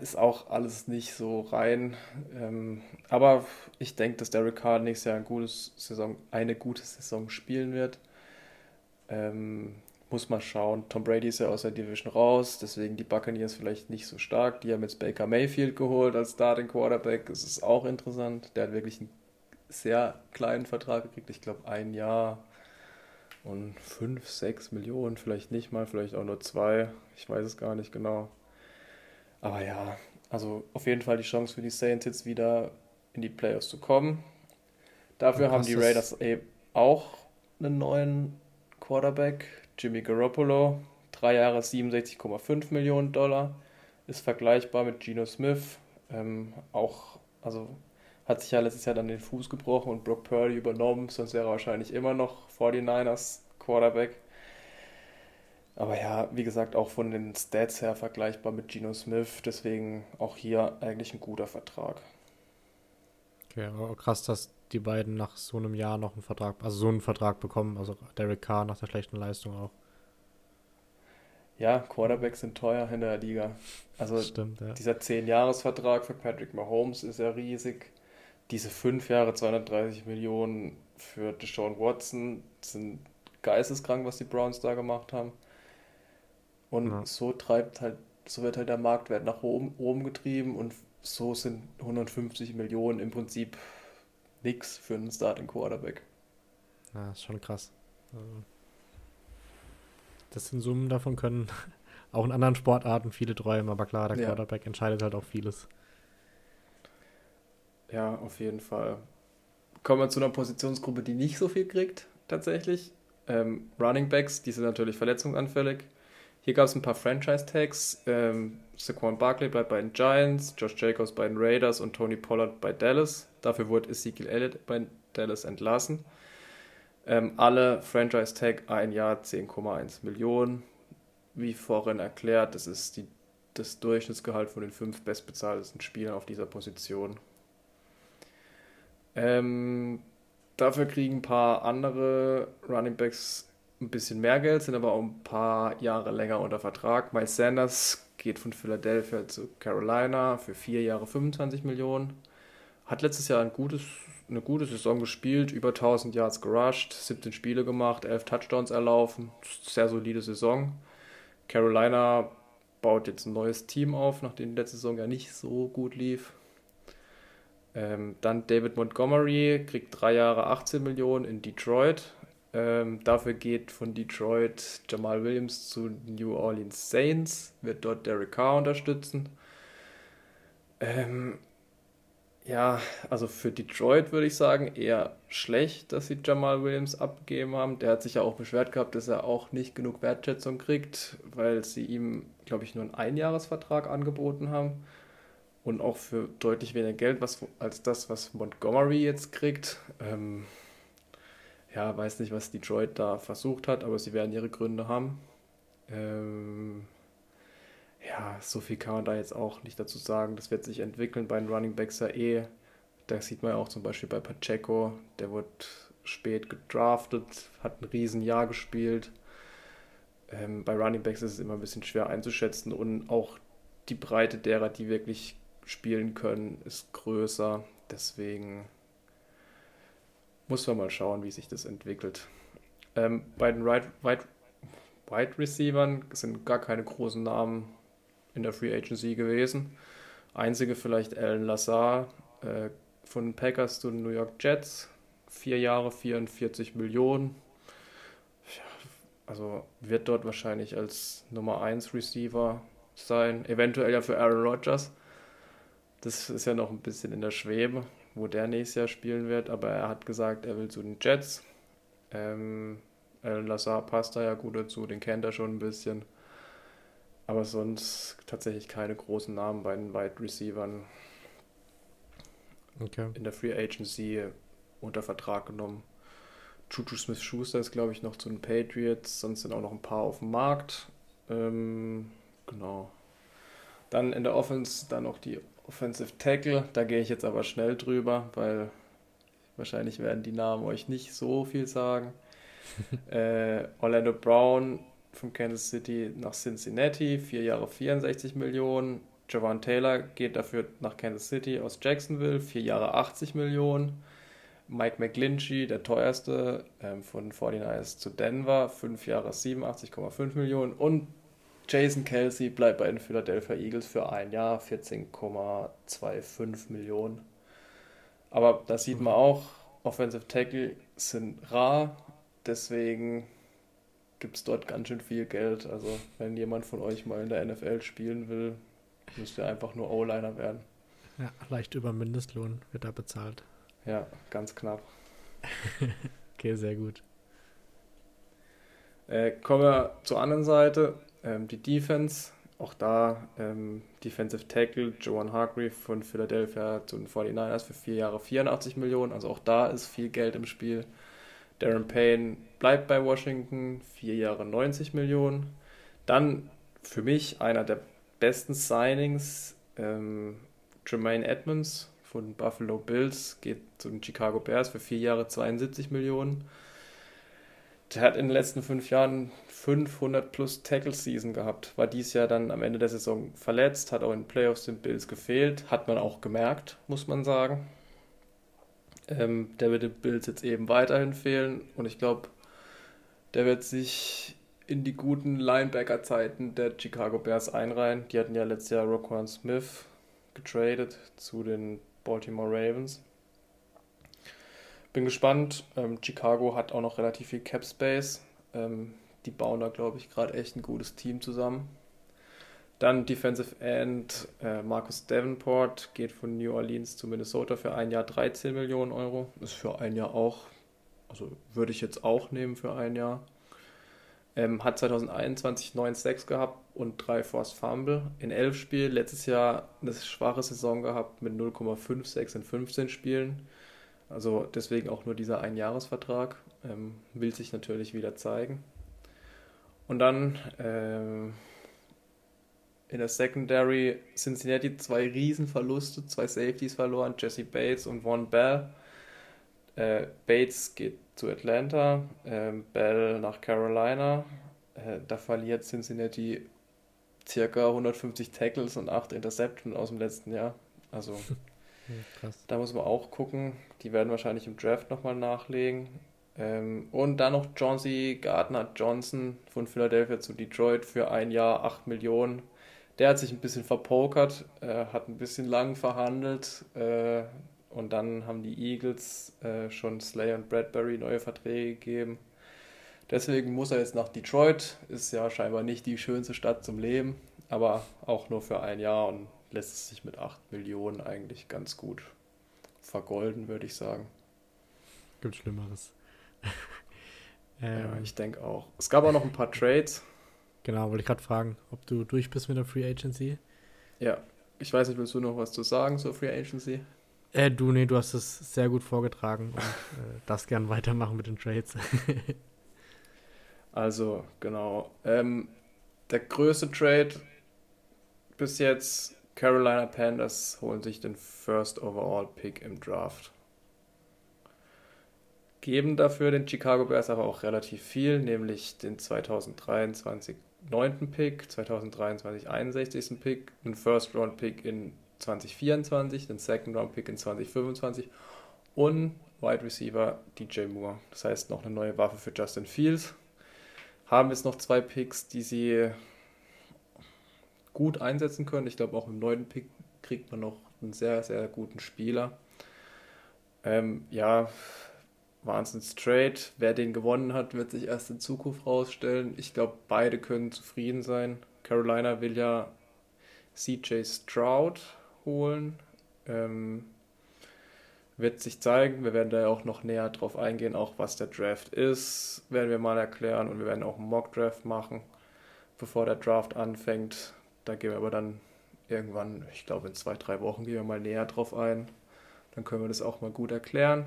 Ist auch alles nicht so rein. Ähm, aber ich denke, dass Derek Carr nächstes Jahr ein gutes Saison, eine gute Saison spielen wird. Ähm, muss man schauen. Tom Brady ist ja aus der Division raus, deswegen die Buccaneers vielleicht nicht so stark. Die haben jetzt Baker Mayfield geholt als Starting Quarterback. Das ist auch interessant. Der hat wirklich einen sehr kleinen Vertrag gekriegt. Ich glaube, ein Jahr und 5, 6 Millionen, vielleicht nicht mal, vielleicht auch nur zwei. Ich weiß es gar nicht genau. Aber ja, also auf jeden Fall die Chance für die Saints jetzt wieder in die Playoffs zu kommen. Dafür haben die Raiders eben auch einen neuen Quarterback, Jimmy Garoppolo. Drei Jahre 67,5 Millionen Dollar. Ist vergleichbar mit Geno Smith. Ähm, auch, also hat sich ja letztes Jahr dann den Fuß gebrochen und Brock Purdy übernommen, sonst wäre er wahrscheinlich immer noch 49ers Quarterback. Aber ja, wie gesagt, auch von den Stats her vergleichbar mit Geno Smith, deswegen auch hier eigentlich ein guter Vertrag. Okay, aber krass, dass die beiden nach so einem Jahr noch einen Vertrag, also so einen Vertrag bekommen, also Derek Carr nach der schlechten Leistung auch. Ja, Quarterbacks sind teuer in der Liga. Also Stimmt, ja. dieser 10-Jahres-Vertrag für Patrick Mahomes ist ja riesig diese fünf Jahre 230 Millionen für Deshaun Watson sind geisteskrank, was die Browns da gemacht haben. Und ja. so treibt halt, so wird halt der Marktwert nach oben, oben getrieben und so sind 150 Millionen im Prinzip nichts für einen Starting Quarterback. Ja, ist schon krass. Also, das sind Summen davon können <laughs> auch in anderen Sportarten viele träumen, aber klar, der Quarterback ja. entscheidet halt auch vieles. Ja, auf jeden Fall. Kommen wir zu einer Positionsgruppe, die nicht so viel kriegt, tatsächlich. Ähm, Running Backs, die sind natürlich verletzungsanfällig. Hier gab es ein paar Franchise-Tags. Ähm, Saquon Barkley bleibt bei den Giants, Josh Jacobs bei den Raiders und Tony Pollard bei Dallas. Dafür wurde Ezekiel Elliott bei Dallas entlassen. Ähm, alle Franchise-Tag ein Jahr 10,1 Millionen. Wie vorhin erklärt, das ist die, das Durchschnittsgehalt von den fünf bestbezahltesten Spielern auf dieser Position. Ähm, dafür kriegen ein paar andere Running Backs ein bisschen mehr Geld, sind aber auch ein paar Jahre länger unter Vertrag. Miles Sanders geht von Philadelphia zu Carolina für vier Jahre 25 Millionen. Hat letztes Jahr ein gutes, eine gute Saison gespielt, über 1000 Yards gerusht, 17 Spiele gemacht, 11 Touchdowns erlaufen. Sehr solide Saison. Carolina baut jetzt ein neues Team auf, nachdem die letzte Saison ja nicht so gut lief. Ähm, dann David Montgomery kriegt drei Jahre 18 Millionen in Detroit. Ähm, dafür geht von Detroit Jamal Williams zu New Orleans Saints, wird dort Derek Carr unterstützen. Ähm, ja, also für Detroit würde ich sagen, eher schlecht, dass sie Jamal Williams abgegeben haben. Der hat sich ja auch beschwert gehabt, dass er auch nicht genug Wertschätzung kriegt, weil sie ihm, glaube ich, nur einen Einjahresvertrag angeboten haben und auch für deutlich weniger Geld was, als das, was Montgomery jetzt kriegt. Ähm, ja, weiß nicht, was Detroit da versucht hat, aber sie werden ihre Gründe haben. Ähm, ja, so viel kann man da jetzt auch nicht dazu sagen. Das wird sich entwickeln bei den Running Backs ja eh. Da sieht man ja auch zum Beispiel bei Pacheco, der wurde spät gedraftet, hat ein Riesenjahr gespielt. Ähm, bei Running Backs ist es immer ein bisschen schwer einzuschätzen und auch die Breite derer, die wirklich spielen können, ist größer. Deswegen muss man mal schauen, wie sich das entwickelt. Ähm, bei den Wide, Wide, Wide Receivern sind gar keine großen Namen in der Free Agency gewesen. Einzige vielleicht Alan Lazar äh, von Packers zu den New York Jets. Vier Jahre, 44 Millionen. Also wird dort wahrscheinlich als Nummer 1 Receiver sein. Eventuell ja für Aaron Rodgers. Das ist ja noch ein bisschen in der Schwebe, wo der nächstes Jahr spielen wird. Aber er hat gesagt, er will zu den Jets. Ähm, Alan Lazar passt da ja gut dazu, den kennt er schon ein bisschen. Aber sonst tatsächlich keine großen Namen bei den Wide Receivern okay. in der Free Agency unter Vertrag genommen. Juju Smith Schuster ist, glaube ich, noch zu den Patriots, sonst sind auch noch ein paar auf dem Markt. Ähm, genau. Dann in der Offense dann noch die Offensive Tackle. Da gehe ich jetzt aber schnell drüber, weil wahrscheinlich werden die Namen euch nicht so viel sagen. <laughs> äh, Orlando Brown von Kansas City nach Cincinnati, vier Jahre 64 Millionen. Javon Taylor geht dafür nach Kansas City aus Jacksonville, vier Jahre 80 Millionen. Mike McGlinchey, der teuerste, ähm, von 49ers zu Denver, fünf Jahre 87,5 Millionen. Und Jason Kelsey bleibt bei den Philadelphia Eagles für ein Jahr, 14,25 Millionen. Aber da sieht man auch, Offensive Tackle sind rar, deswegen gibt es dort ganz schön viel Geld. Also wenn jemand von euch mal in der NFL spielen will, müsst ihr einfach nur O-Liner werden. Ja, leicht über Mindestlohn wird da bezahlt. Ja, ganz knapp. <laughs> okay, sehr gut. Äh, kommen wir zur anderen Seite, ähm, die Defense. Auch da ähm, Defensive Tackle Joan Hargreave von Philadelphia zu den 49ers für vier Jahre 84 Millionen. Also auch da ist viel Geld im Spiel. Darren Payne bleibt bei Washington, vier Jahre 90 Millionen. Dann für mich einer der besten Signings, ähm, Jermaine Edmonds von Buffalo Bills geht zu den Chicago Bears für vier Jahre 72 Millionen. Der hat in den letzten fünf Jahren 500 plus Tackle Season gehabt, war dies Jahr dann am Ende der Saison verletzt, hat auch in Playoffs den Bills gefehlt, hat man auch gemerkt, muss man sagen. Ähm, der wird den Bills jetzt eben weiterhin fehlen und ich glaube, der wird sich in die guten Linebacker-Zeiten der Chicago Bears einreihen. Die hatten ja letztes Jahr Roquan Smith, getradet zu den Baltimore Ravens. Bin gespannt. Ähm, Chicago hat auch noch relativ viel Cap Space. Ähm, die bauen da, glaube ich, gerade echt ein gutes Team zusammen. Dann Defensive End äh, Marcus Davenport geht von New Orleans zu Minnesota für ein Jahr 13 Millionen Euro. Ist für ein Jahr auch, also würde ich jetzt auch nehmen für ein Jahr. Ähm, hat 2021 9 Sacks gehabt und 3 Forced Fumble in 11 Spielen. Letztes Jahr eine schwache Saison gehabt mit 0,5 Sacks in 15 Spielen. Also deswegen auch nur dieser Einjahresvertrag. Ähm, will sich natürlich wieder zeigen. Und dann ähm, in der Secondary Cincinnati zwei Riesenverluste, zwei Safeties verloren, Jesse Bates und Von Bell. Äh, Bates geht zu Atlanta, äh, Bell nach Carolina. Äh, da verliert Cincinnati circa 150 Tackles und 8 Interceptions aus dem letzten Jahr. Also <laughs> Krass. da muss man auch gucken. Die werden wahrscheinlich im Draft nochmal nachlegen. Ähm, und dann noch Johnsy Gardner Johnson von Philadelphia zu Detroit für ein Jahr 8 Millionen. Der hat sich ein bisschen verpokert, äh, hat ein bisschen lang verhandelt äh, und dann haben die Eagles äh, schon Slay und Bradbury neue Verträge gegeben. Deswegen muss er jetzt nach Detroit. Ist ja scheinbar nicht die schönste Stadt zum Leben, aber auch nur für ein Jahr und lässt es sich mit 8 Millionen eigentlich ganz gut vergolden, würde ich sagen. Gibt Schlimmeres. <laughs> ähm, ja, ich denke auch. Es gab auch noch ein paar <laughs> Trades. Genau, wollte ich gerade fragen, ob du durch bist mit der Free Agency. Ja, ich weiß nicht, willst du noch was zu sagen zur Free Agency? Äh, du, nee, du hast es sehr gut vorgetragen und äh, <laughs> darfst gern weitermachen mit den Trades. also, genau. Ähm, der größte Trade bis jetzt, Carolina Panthers holen sich den First Overall Pick im Draft. Geben dafür den Chicago Bears aber auch relativ viel, nämlich den 2023 neunten Pick, 2023 61. Pick, einen First Round Pick in 2024, den Second Round Pick in 2025 und Wide Receiver DJ Moore. Das heißt noch eine neue Waffe für Justin Fields. Haben jetzt noch zwei Picks, die sie gut einsetzen können. Ich glaube auch im neunten Pick kriegt man noch einen sehr, sehr guten Spieler. Ähm, ja, Wahnsinns Trade. Wer den gewonnen hat, wird sich erst in Zukunft rausstellen. Ich glaube, beide können zufrieden sein. Carolina will ja CJ Stroud holen. Ähm, wird sich zeigen. Wir werden da auch noch näher drauf eingehen, auch was der Draft ist, werden wir mal erklären und wir werden auch einen Mock Draft machen, bevor der Draft anfängt. Da gehen wir aber dann irgendwann, ich glaube in zwei, drei Wochen, gehen wir mal näher drauf ein. Dann können wir das auch mal gut erklären.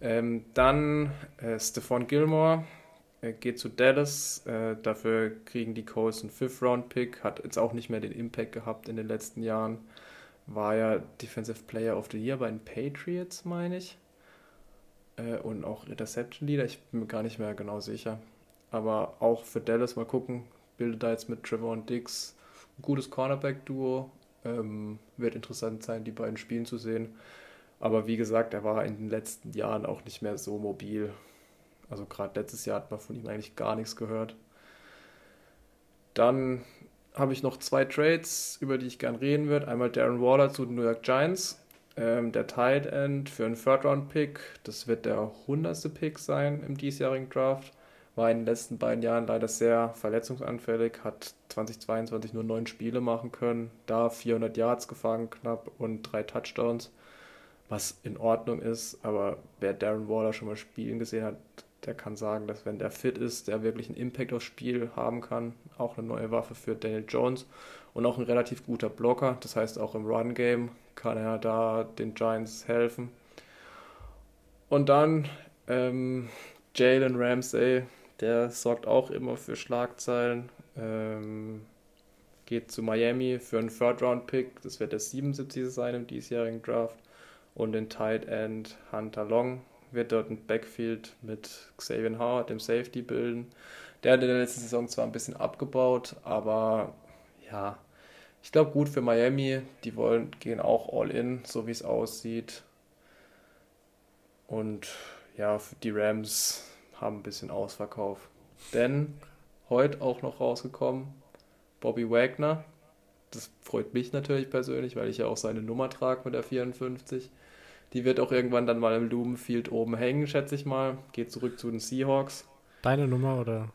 Ähm, dann äh, Stephon Gilmore äh, geht zu Dallas. Äh, dafür kriegen die Colts einen Fifth-Round-Pick. Hat jetzt auch nicht mehr den Impact gehabt in den letzten Jahren. War ja Defensive Player of the Year bei den Patriots, meine ich. Äh, und auch Interception Leader. Ich bin mir gar nicht mehr genau sicher. Aber auch für Dallas mal gucken. Bildet da jetzt mit Trevor und Dix gutes Cornerback-Duo. Ähm, wird interessant sein, die beiden spielen zu sehen. Aber wie gesagt, er war in den letzten Jahren auch nicht mehr so mobil. Also gerade letztes Jahr hat man von ihm eigentlich gar nichts gehört. Dann habe ich noch zwei Trades, über die ich gern reden würde. Einmal Darren Waller zu den New York Giants. Ähm, der Tight End für einen Third-Round-Pick. Das wird der 100. Pick sein im diesjährigen Draft. War in den letzten beiden Jahren leider sehr verletzungsanfällig, hat 2022 nur neun Spiele machen können, da 400 Yards gefangen knapp und drei Touchdowns was in Ordnung ist. Aber wer Darren Waller schon mal spielen gesehen hat, der kann sagen, dass wenn der fit ist, der wirklich einen Impact aufs Spiel haben kann. Auch eine neue Waffe für Daniel Jones und auch ein relativ guter Blocker. Das heißt, auch im Run-Game kann er da den Giants helfen. Und dann ähm, Jalen Ramsey, der sorgt auch immer für Schlagzeilen. Ähm, geht zu Miami für einen Third-Round-Pick. Das wird der 77. sein im diesjährigen Draft und den Tight End Hunter Long wird dort ein Backfield mit Xavier Howard, dem Safety, bilden. Der hat in der letzten Saison zwar ein bisschen abgebaut, aber ja, ich glaube gut für Miami. Die wollen, gehen auch all in, so wie es aussieht. Und ja, die Rams haben ein bisschen Ausverkauf. Denn heute auch noch rausgekommen, Bobby Wagner Das freut mich natürlich persönlich, weil ich ja auch seine Nummer trage mit der 54. Die wird auch irgendwann dann mal im Lumenfield oben hängen, schätze ich mal. Geht zurück zu den Seahawks. Deine Nummer oder?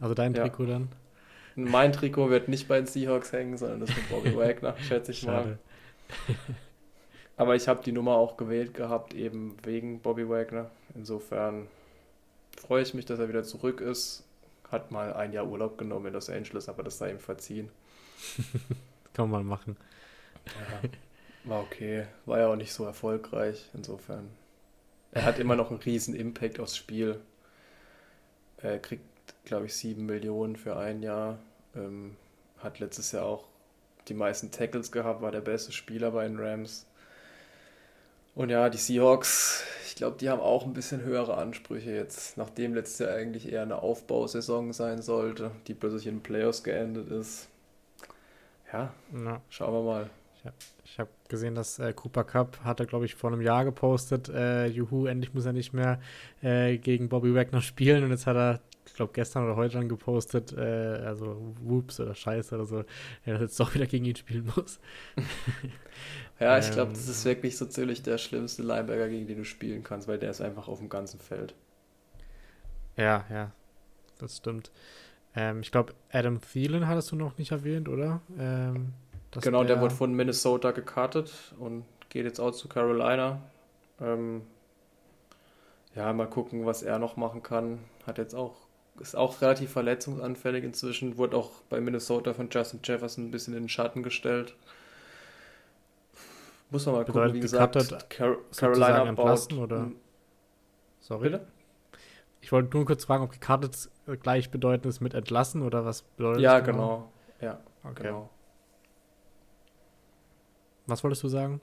Also dein ja. Trikot dann? Mein Trikot wird nicht bei den Seahawks hängen, sondern das mit Bobby Wagner, <laughs> schätze ich Schade. mal. Aber ich habe die Nummer auch gewählt gehabt, eben wegen Bobby Wagner. Insofern freue ich mich, dass er wieder zurück ist. Hat mal ein Jahr Urlaub genommen in Los Angeles, aber das sei ihm verziehen. <laughs> Kann man machen. Ja. War okay. War ja auch nicht so erfolgreich. Insofern. Er hat immer noch einen riesen Impact aufs Spiel. Er kriegt, glaube ich, sieben Millionen für ein Jahr. Ähm, hat letztes Jahr auch die meisten Tackles gehabt, war der beste Spieler bei den Rams. Und ja, die Seahawks, ich glaube, die haben auch ein bisschen höhere Ansprüche jetzt, nachdem letztes Jahr eigentlich eher eine Aufbausaison sein sollte, die plötzlich in den Playoffs geendet ist. Ja, ja. schauen wir mal. Ich habe gesehen, dass äh, Cooper Cup hatte, glaube ich, vor einem Jahr gepostet, äh, juhu, endlich muss er nicht mehr äh, gegen Bobby Wagner spielen. Und jetzt hat er, ich glaube, gestern oder heute dann gepostet, äh, also Whoops oder Scheiße oder so, er ja, jetzt doch wieder gegen ihn spielen muss. <laughs> ja, ich glaube, ähm, das ist wirklich so ziemlich der schlimmste Linebacker, gegen den du spielen kannst, weil der ist einfach auf dem ganzen Feld. Ja, ja, das stimmt. Ähm, ich glaube, Adam Thielen hattest du noch nicht erwähnt, oder? Ähm, genau, der, der wurde von Minnesota gekartet und geht jetzt auch zu Carolina. Ähm, ja, mal gucken, was er noch machen kann. Hat jetzt auch, ist auch relativ verletzungsanfällig inzwischen, wurde auch bei Minnesota von Justin Jefferson ein bisschen in den Schatten gestellt. Muss man mal Bedeutet gucken, wie gesagt, Car Carolina entlassen, baut, oder? Sorry. Bitte? Ich wollte nur kurz fragen, ob gekartet gleichbedeutend ist mit entlassen oder was bedeutet ja, das? Ja, genau. Ja, okay. genau. Was wolltest du sagen?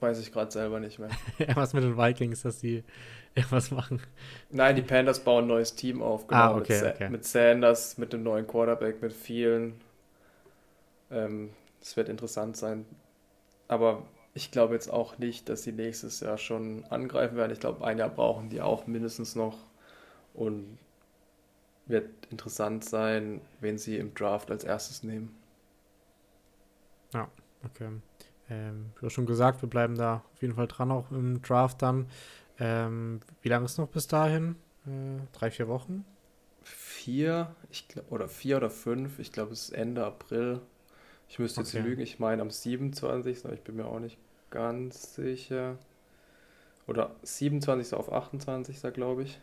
Weiß ich gerade selber nicht mehr. <laughs> was mit den Vikings, dass die irgendwas machen. Nein, die Panthers bauen ein neues Team auf, genau. Ah, okay, mit, okay. mit Sanders, mit dem neuen Quarterback, mit vielen. Ähm, es wird interessant sein. Aber ich glaube jetzt auch nicht, dass sie nächstes Jahr schon angreifen werden. Ich glaube, ein Jahr brauchen die auch mindestens noch. Und wird interessant sein, wen sie im Draft als erstes nehmen. Ja. Okay. Ähm, wie schon gesagt, wir bleiben da auf jeden Fall dran, auch im Draft dann. Ähm, wie lange ist noch bis dahin? Äh, drei, vier Wochen? Vier, ich glaub, oder vier oder fünf. Ich glaube, es ist Ende April. Ich müsste okay. jetzt lügen, ich meine am 27. Ich bin mir auch nicht ganz sicher. Oder 27. auf 28. glaube ich.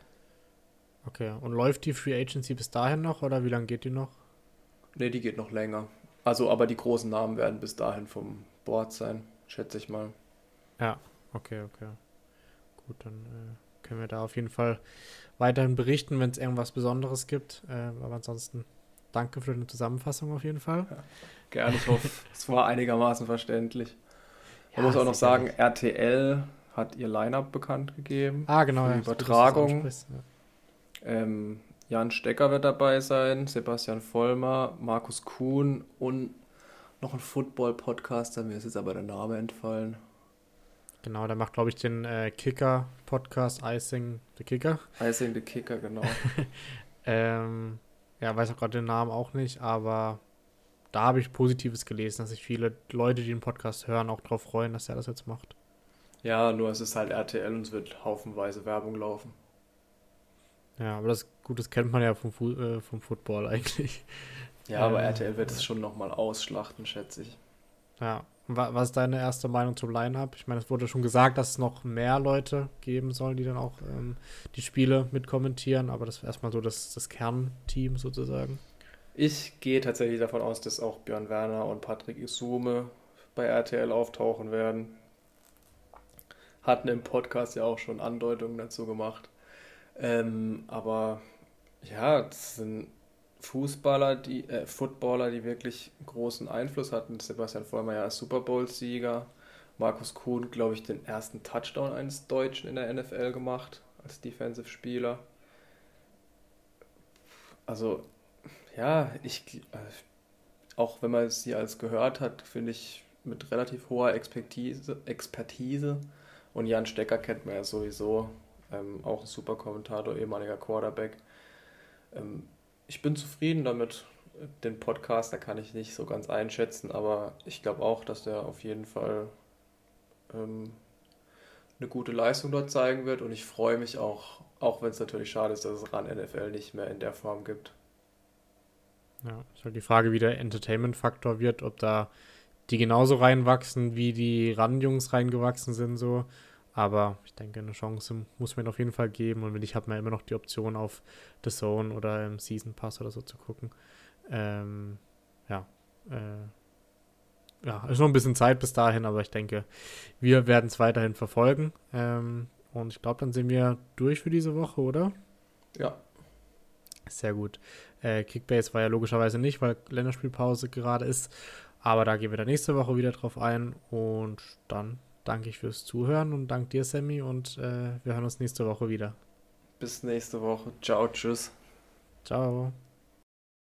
Okay, und läuft die Free Agency bis dahin noch oder wie lange geht die noch? Ne, die geht noch länger. Also, aber die großen Namen werden bis dahin vom Board sein, schätze ich mal. Ja, okay, okay. Gut, dann äh, können wir da auf jeden Fall weiterhin berichten, wenn es irgendwas Besonderes gibt. Äh, aber ansonsten danke für deine Zusammenfassung auf jeden Fall. Ja, gerne, ich hoffe, es war einigermaßen verständlich. Man ja, muss auch noch sagen, RTL hat ihr Line-Up bekannt gegeben. Ah, genau. Ja, Übertragung. Ja. Ähm, Jan Stecker wird dabei sein, Sebastian Vollmer, Markus Kuhn und noch ein Football-Podcaster. Mir ist jetzt aber der Name entfallen. Genau, der macht, glaube ich, den äh, Kicker-Podcast, Icing the Kicker. Icing the Kicker, genau. <laughs> ähm, ja, weiß auch gerade den Namen auch nicht, aber da habe ich Positives gelesen, dass sich viele Leute, die den Podcast hören, auch darauf freuen, dass er das jetzt macht. Ja, nur es ist halt RTL und es wird haufenweise Werbung laufen. Ja, aber das gut, das kennt man ja vom, Fu äh, vom Football <laughs> eigentlich. Ja, aber ähm, RTL wird es schon nochmal ausschlachten, schätze ich. Ja. Was ist deine erste Meinung zum Line-Up? Ich meine, es wurde schon gesagt, dass es noch mehr Leute geben sollen, die dann auch ähm, die Spiele mitkommentieren, aber das wäre erstmal so das, das Kernteam sozusagen. Ich gehe tatsächlich davon aus, dass auch Björn Werner und Patrick Isume bei RTL auftauchen werden. Hatten im Podcast ja auch schon Andeutungen dazu gemacht. Ähm, aber ja, das sind Fußballer, die, äh, Footballer, die wirklich großen Einfluss hatten. Sebastian Vollmeier als Super Bowl-Sieger. Markus Kuhn, glaube ich, den ersten Touchdown eines Deutschen in der NFL gemacht als Defensive-Spieler. Also, ja, ich, äh, auch wenn man sie als gehört hat, finde ich mit relativ hoher Expertise, Expertise. Und Jan Stecker kennt man ja sowieso ähm, auch ein super Kommentator, ehemaliger Quarterback. Ähm, ich bin zufrieden damit. den Podcast, da kann ich nicht so ganz einschätzen, aber ich glaube auch, dass der auf jeden Fall ähm, eine gute Leistung dort zeigen wird und ich freue mich auch, auch wenn es natürlich schade ist, dass es RAN NFL nicht mehr in der Form gibt. Ja, ist halt die Frage, wie der Entertainment-Faktor wird, ob da die genauso reinwachsen, wie die RAN-Jungs reingewachsen sind, so. Aber ich denke, eine Chance muss man auf jeden Fall geben. Und wenn ich habe mir immer noch die Option auf The Zone oder im Season Pass oder so zu gucken. Ähm, ja, äh, ja, ist noch ein bisschen Zeit bis dahin, aber ich denke, wir werden es weiterhin verfolgen. Ähm, und ich glaube, dann sind wir durch für diese Woche, oder? Ja. Sehr gut. Äh, Kickbase war ja logischerweise nicht, weil Länderspielpause gerade ist. Aber da gehen wir dann nächste Woche wieder drauf ein. Und dann danke ich fürs Zuhören und danke dir, Sammy. Und äh, wir hören uns nächste Woche wieder. Bis nächste Woche. Ciao, tschüss. Ciao.